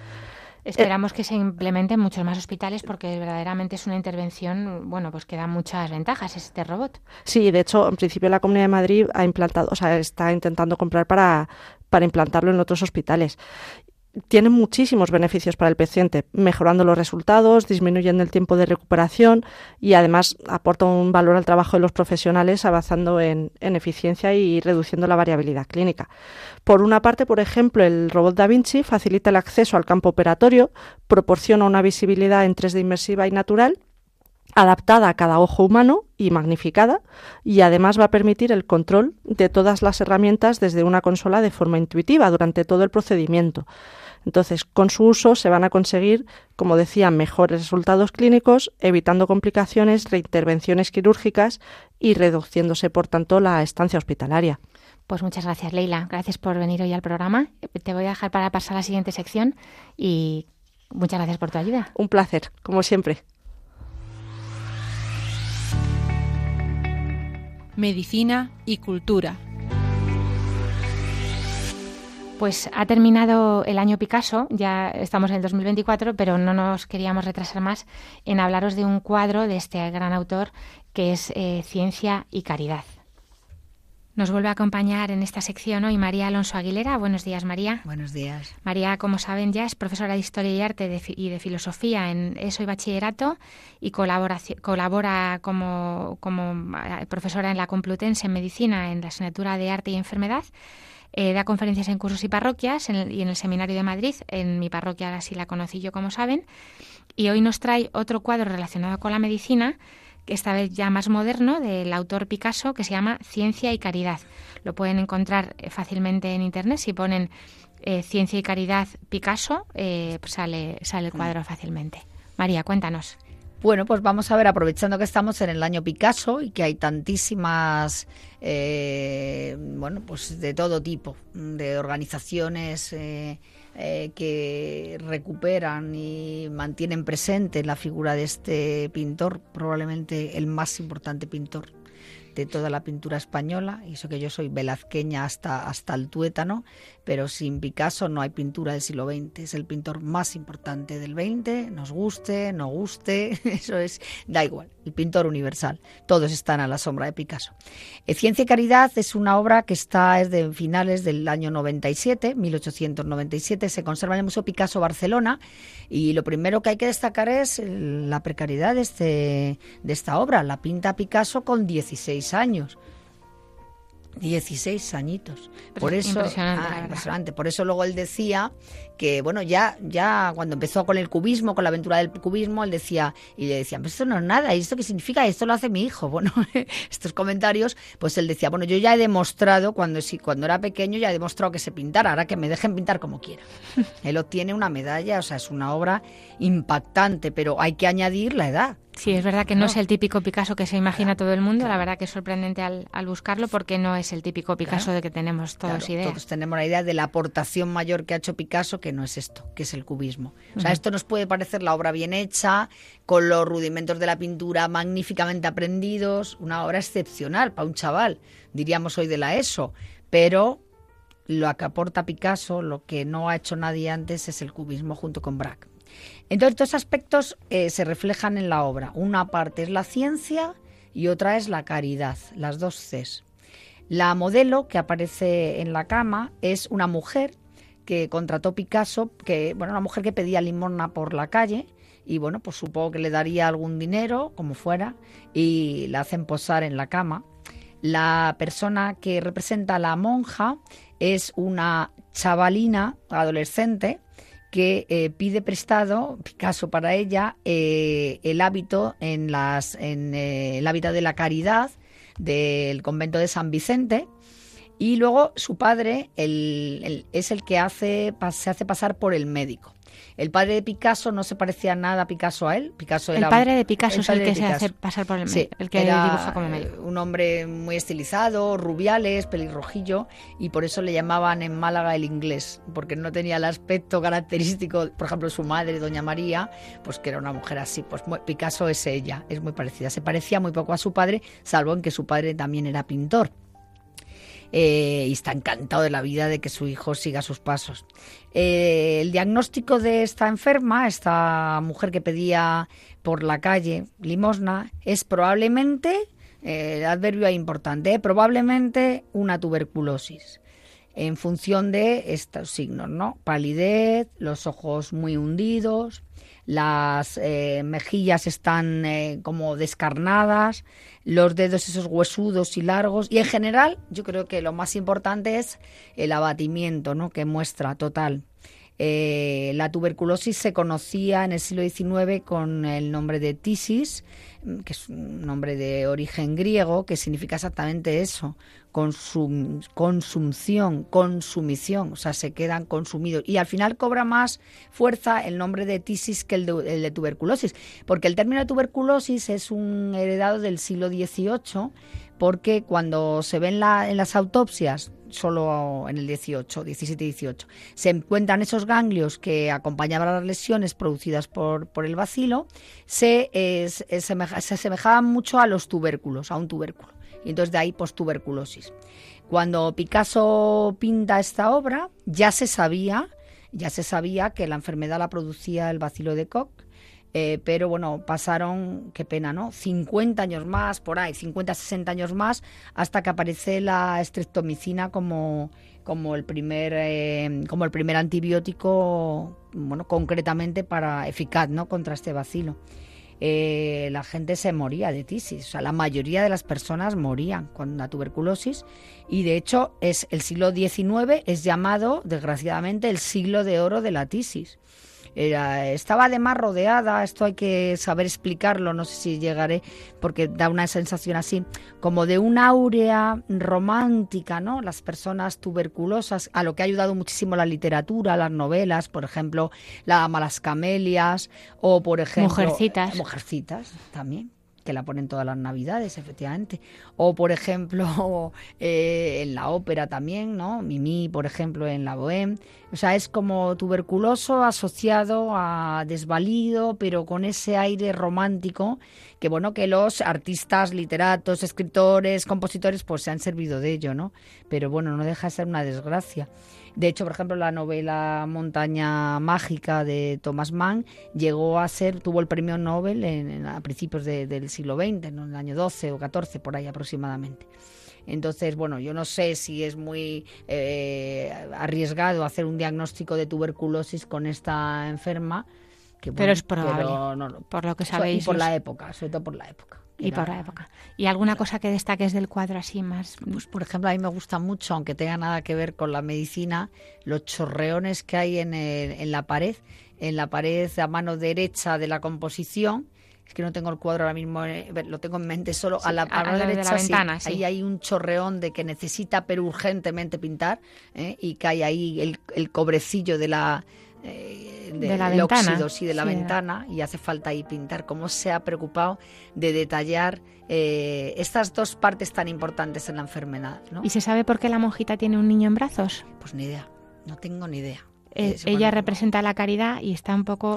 Esperamos que se implemente en muchos más hospitales porque verdaderamente es una intervención, bueno, pues que da muchas ventajas este robot. Sí, de hecho, en principio la Comunidad de Madrid ha implantado, o sea, está intentando comprar para, para implantarlo en otros hospitales tiene muchísimos beneficios para el paciente, mejorando los resultados, disminuyendo el tiempo de recuperación y además aporta un valor al trabajo de los profesionales avanzando en, eficiencia y reduciendo la variabilidad clínica. Por una parte, por ejemplo, el robot Da Vinci facilita el acceso al campo operatorio, proporciona una visibilidad en 3D inmersiva y natural adaptada a cada ojo humano y magnificada, y además va a permitir el control de todas las herramientas desde una consola de forma intuitiva durante todo el procedimiento. Entonces, con su uso se van a conseguir, como decía, mejores resultados clínicos, evitando complicaciones, reintervenciones quirúrgicas y reduciéndose, por tanto, la estancia hospitalaria. Pues muchas gracias, Leila. Gracias por venir hoy al programa. Te voy a dejar para pasar a la siguiente sección y muchas gracias por tu ayuda. Un placer, como siempre. Medicina y cultura. Pues ha terminado el año Picasso, ya estamos en el 2024, pero no nos queríamos retrasar más en hablaros de un cuadro de este gran autor que es eh, Ciencia y Caridad. Nos vuelve a acompañar en esta sección hoy María Alonso Aguilera. Buenos días, María. Buenos días. María, como saben ya, es profesora de Historia y Arte y de Filosofía en ESO y Bachillerato y colabora, colabora como, como eh, profesora en la Complutense en Medicina en la asignatura de Arte y Enfermedad. Eh, da conferencias en cursos y parroquias y en el Seminario de Madrid. En mi parroquia así la conocí yo, como saben. Y hoy nos trae otro cuadro relacionado con la medicina esta vez ya más moderno, del autor Picasso, que se llama Ciencia y Caridad. Lo pueden encontrar eh, fácilmente en Internet. Si ponen eh, Ciencia y Caridad Picasso, eh, pues sale, sale el cuadro fácilmente. María, cuéntanos. Bueno, pues vamos a ver, aprovechando que estamos en el año Picasso y que hay tantísimas, bueno, pues de todo tipo, de organizaciones eh, que recuperan y mantienen presente la figura de este pintor, probablemente el más importante pintor de toda la pintura española, y eso que yo soy velazqueña hasta, hasta el tuétano, pero sin Picasso no hay pintura del siglo XX. Es el pintor más importante del XX, nos guste, no guste, eso es, da igual, el pintor universal. Todos están a la sombra de Picasso. Eh, Ciencia y Caridad es una obra que está es de finales del año 97, 1897, se conserva en el Museo Picasso Barcelona, y lo primero que hay que destacar es la precariedad de, este, de esta obra. La pinta Picasso con 16 años. 16 añitos. Por eso, ah, impresionante, Por eso luego él decía que, bueno, ya, ya cuando empezó con el cubismo, con la aventura del cubismo, él decía, y le decían, pues esto no es nada, ¿y esto qué significa? Esto lo hace mi hijo. Bueno, estos comentarios, pues él decía, bueno, yo ya he demostrado, cuando, cuando era pequeño, ya he demostrado que se pintara, ahora que me dejen pintar como quiera. él obtiene una medalla, o sea, es una obra impactante, pero hay que añadir la edad. Sí, es verdad que no, es el típico Picasso que se imagina todo el mundo. La verdad que es sorprendente al, buscarlo porque no es el típico Picasso de que tenemos todos idea. Todos tenemos la idea de la aportación mayor que ha hecho Picasso, que no es esto, que es el cubismo. O sea, esto nos puede parecer la obra bien hecha, con los rudimentos de la pintura magníficamente aprendidos, una obra excepcional para un chaval, diríamos hoy de la ESO. Pero lo que aporta Picasso, lo que no ha hecho nadie antes, es el cubismo junto con Braque. Entonces, estos aspectos eh, se reflejan en la obra. Una parte es la ciencia y otra es la caridad, las dos Cs. La modelo que aparece en la cama es una mujer que contrató Picasso, que bueno, una mujer que pedía limosna por la calle y bueno, pues supongo que le daría algún dinero, como fuera, y la hacen posar en la cama. La persona que representa a la monja es una chavalina adolescente que eh, pide prestado Picasso para ella eh, el hábito en las en eh, el de la caridad del convento de San Vicente. Y luego su padre es el que se hace pasar por el médico el padre de Picasso no se parecía nada a Picasso a él. Picasso el padre de Picasso es el que se hace pasar por el sí, el que dibuja como medio. Eh, un hombre muy estilizado, rubiales, pelirrojillo, y por eso le llamaban en Málaga el inglés, porque no tenía el aspecto característico, por ejemplo, su madre, doña María, pues que era una mujer así. Pues Picasso es ella, es muy parecida. Se parecía muy poco a su padre, salvo en que su padre también era pintor. Eh, y está encantado de la vida de que su hijo siga sus pasos. Eh, el diagnóstico de esta enferma, esta mujer que pedía por la calle limosna, es probablemente, eh, el adverbio importante, probablemente una tuberculosis en función de estos signos, ¿no? Palidez, los ojos muy hundidos, las eh, mejillas están eh, como descarnadas, los dedos esos huesudos y largos y en general yo creo que lo más importante es el abatimiento ¿no? que muestra total. Eh, la tuberculosis se conocía en el siglo XIX con el nombre de tisis, que es un nombre de origen griego, que significa exactamente eso, consum, consumción, consumición, o sea, se quedan consumidos. Y al final cobra más fuerza el nombre de tisis que el de, tuberculosis, porque el término de tuberculosis es un heredado del siglo XVIII, porque cuando se ven en las autopsias solo en el 18, 17 y 18. Se encuentran esos ganglios que acompañaban las lesiones producidas por, por el bacilo, se, se asemejaban mucho a los tubérculos, a un tubérculo Y entonces de ahí pues tuberculosis. Cuando Picasso pinta esta obra, ya se sabía, ya se sabía que la enfermedad la producía el bacilo de Koch, eh, pero bueno, pasaron, qué pena, ¿no? 50 años más, por ahí, 50, 60 años más, hasta que aparece la estreptomicina como, como el primer eh, como el primer antibiótico bueno concretamente para eficaz no contra este bacilo eh, la gente se moría de tisis o sea la mayoría de las personas morían con la tuberculosis y de hecho es el siglo XIX es llamado desgraciadamente el siglo de oro de la tisis era, estaba además rodeada, esto hay que saber explicarlo, no sé si llegaré, porque da una sensación así, como de una áurea romántica, ¿no? Las personas tuberculosas, a lo que ha ayudado muchísimo la literatura, las novelas, por ejemplo, la Malas Camelias, o por ejemplo... Mujercitas. Mujercitas, también que la ponen todas las navidades, efectivamente. O, por ejemplo, eh, en la ópera también, ¿no? Mimi, por ejemplo, en la Bohème. O sea, es como tuberculoso asociado a desvalido, pero con ese aire romántico que, bueno, que los artistas, literatos, escritores, compositores, pues se han servido de ello, ¿no? Pero bueno, no deja de ser una desgracia. De hecho, por ejemplo, la novela Montaña Mágica de Thomas Mann llegó a ser, tuvo el premio Nobel en, a principios del siglo XX, en el año 12 o 14, por ahí aproximadamente. Entonces, bueno, yo no sé si es muy eh, arriesgado hacer un diagnóstico de tuberculosis con esta enferma. pero es probable, por lo que sabéis. Y por la época, sobre todo por la época. Y por la época. ¿Y alguna cosa que destaques del cuadro así más? Pues, por ejemplo, a mí me gusta mucho, aunque tenga nada que ver con la medicina, los chorreones que hay en, en la pared. En la pared a mano derecha de la composición, es que no tengo el cuadro ahora mismo, eh, lo tengo en mente solo a la, mano derecha, de la ventana, ahí hay un chorreón de que necesita pero urgentemente pintar ¿eh? y cae ahí el, el cobrecillo de la eh, de, la ventana. óxido, sí, de la ventana y hace falta ahí pintar. Cómo se ha preocupado de detallar eh, estas dos partes tan importantes en la enfermedad. ¿no? ¿Y se sabe por qué la monjita tiene un niño en brazos? Pues ni idea, no tengo ni idea. Eh, ella representa la caridad y está un poco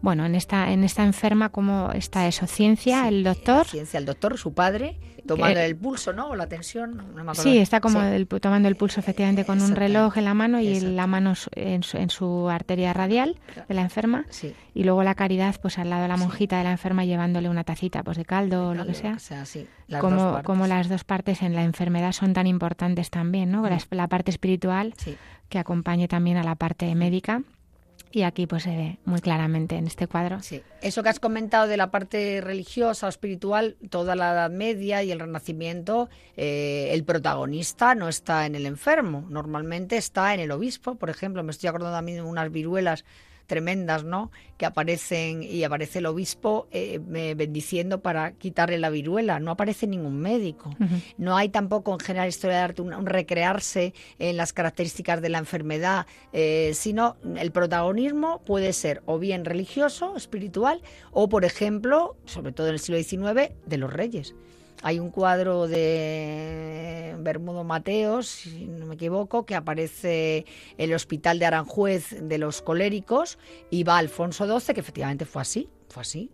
bueno, en esta, en esta enferma, ¿cómo está eso? ¿Ciencia? ¿El doctor? Ciencia, el doctor, su padre, tomando el pulso, ¿no? O la tensión, Sí, está como tomando el pulso efectivamente con un reloj en la mano y la mano en su, en su arteria radial de la enferma. Y luego la caridad, pues al lado de la monjita de la enferma llevándole una tacita pues de caldo o lo que sea. como, como las dos partes en la enfermedad son tan importantes también, ¿no? La, la parte espiritual que acompañe también a la parte médica y aquí pues se ve muy claramente en este cuadro. Sí, eso que has comentado de la parte religiosa o espiritual, toda la Edad Media y el Renacimiento, eh, el protagonista no está en el enfermo, normalmente está en el obispo, por ejemplo, me estoy acordando también de unas viruelas tremendas, ¿no? Que aparecen y aparece el obispo eh, bendiciendo para quitarle la viruela. No aparece ningún médico. No hay tampoco en general historia de arte un, recrearse en las características de la enfermedad, eh, sino el protagonismo puede ser o bien religioso, espiritual, o por ejemplo, sobre todo en el siglo XIX, de los reyes. Hay un cuadro de Bermudo Mateos, si no me equivoco, que aparece el hospital de Aranjuez de los coléricos y va Alfonso XII, que efectivamente fue así, fue así,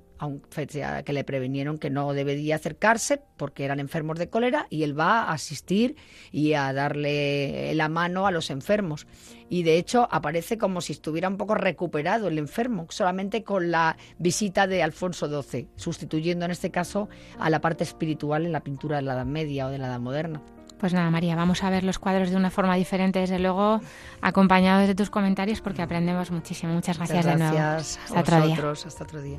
que le previnieron que no debería acercarse porque eran enfermos de cólera y él va a asistir y a darle la mano a los enfermos. Y de hecho aparece como si estuviera un poco recuperado el enfermo, solamente con la visita de Alfonso XII, sustituyendo en este caso a la parte espiritual en la pintura de la Edad Media o de la Edad Moderna. Pues nada, María, vamos a ver los cuadros de una forma diferente, desde luego, acompañados de tus comentarios, porque aprendemos muchísimo. Muchas gracias, de nuevo. Hasta otro día. Hasta otro día.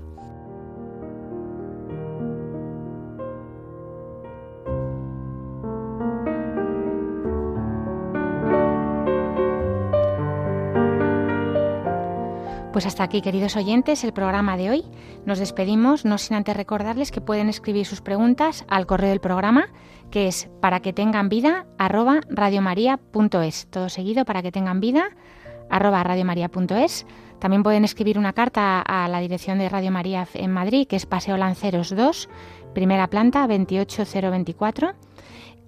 Pues hasta aquí, queridos oyentes, el programa de hoy. Nos despedimos, no sin antes recordarles que pueden escribir sus preguntas al correo del programa, que es para que tengan vida arroba radiomaria.es. Todo seguido, para que tengan vida radiomaria.es. También pueden escribir una carta a la dirección de Radio María en Madrid, que es Paseo Lanceros 2, primera planta, 28024.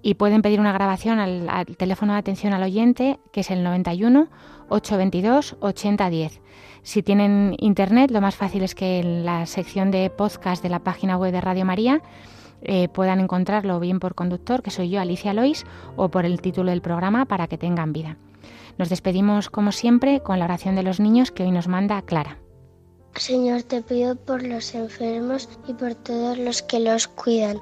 Y pueden pedir una grabación al, al teléfono de atención al oyente, que es el 91 822 8010. Si tienen internet, lo más fácil es que en la sección de podcast de la página web de Radio María eh, puedan encontrarlo bien por conductor, que soy yo, Alicia Lois, o por el título del programa para que tengan vida. Nos despedimos, como siempre, con la oración de los niños que hoy nos manda Clara. Señor, te pido por los enfermos y por todos los que los cuidan,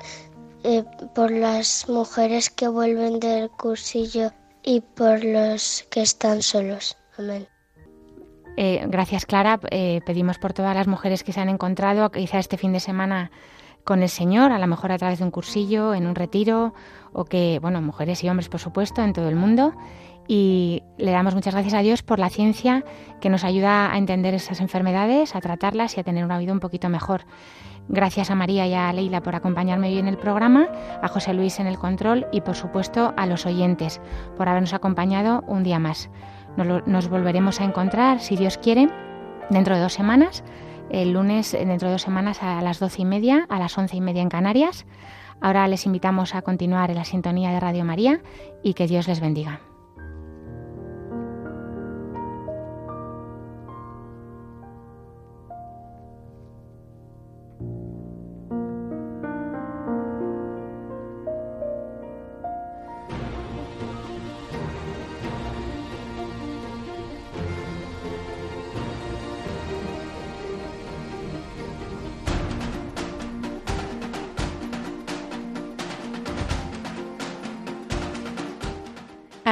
eh, por las mujeres que vuelven del cursillo y por los que están solos. Amén. Eh, gracias, Clara. Eh, pedimos por todas las mujeres que se han encontrado, quizá este fin de semana con el Señor, a lo mejor a través de un cursillo, en un retiro, o que, bueno, mujeres y hombres, por supuesto, en todo el mundo y le damos muchas gracias a Dios por la ciencia que nos ayuda a entender esas enfermedades, a tratarlas y a tener una vida un poquito mejor. Gracias a María y a Leila por acompañarme hoy en el programa, a José Luis en el control y por supuesto a los oyentes por habernos acompañado un día más. Nos, volveremos a encontrar, si Dios quiere, dentro de dos semanas, el lunes dentro de dos semanas a las doce y media, a las once y media en Canarias. Ahora les invitamos a continuar en la sintonía de Radio María y que Dios les bendiga.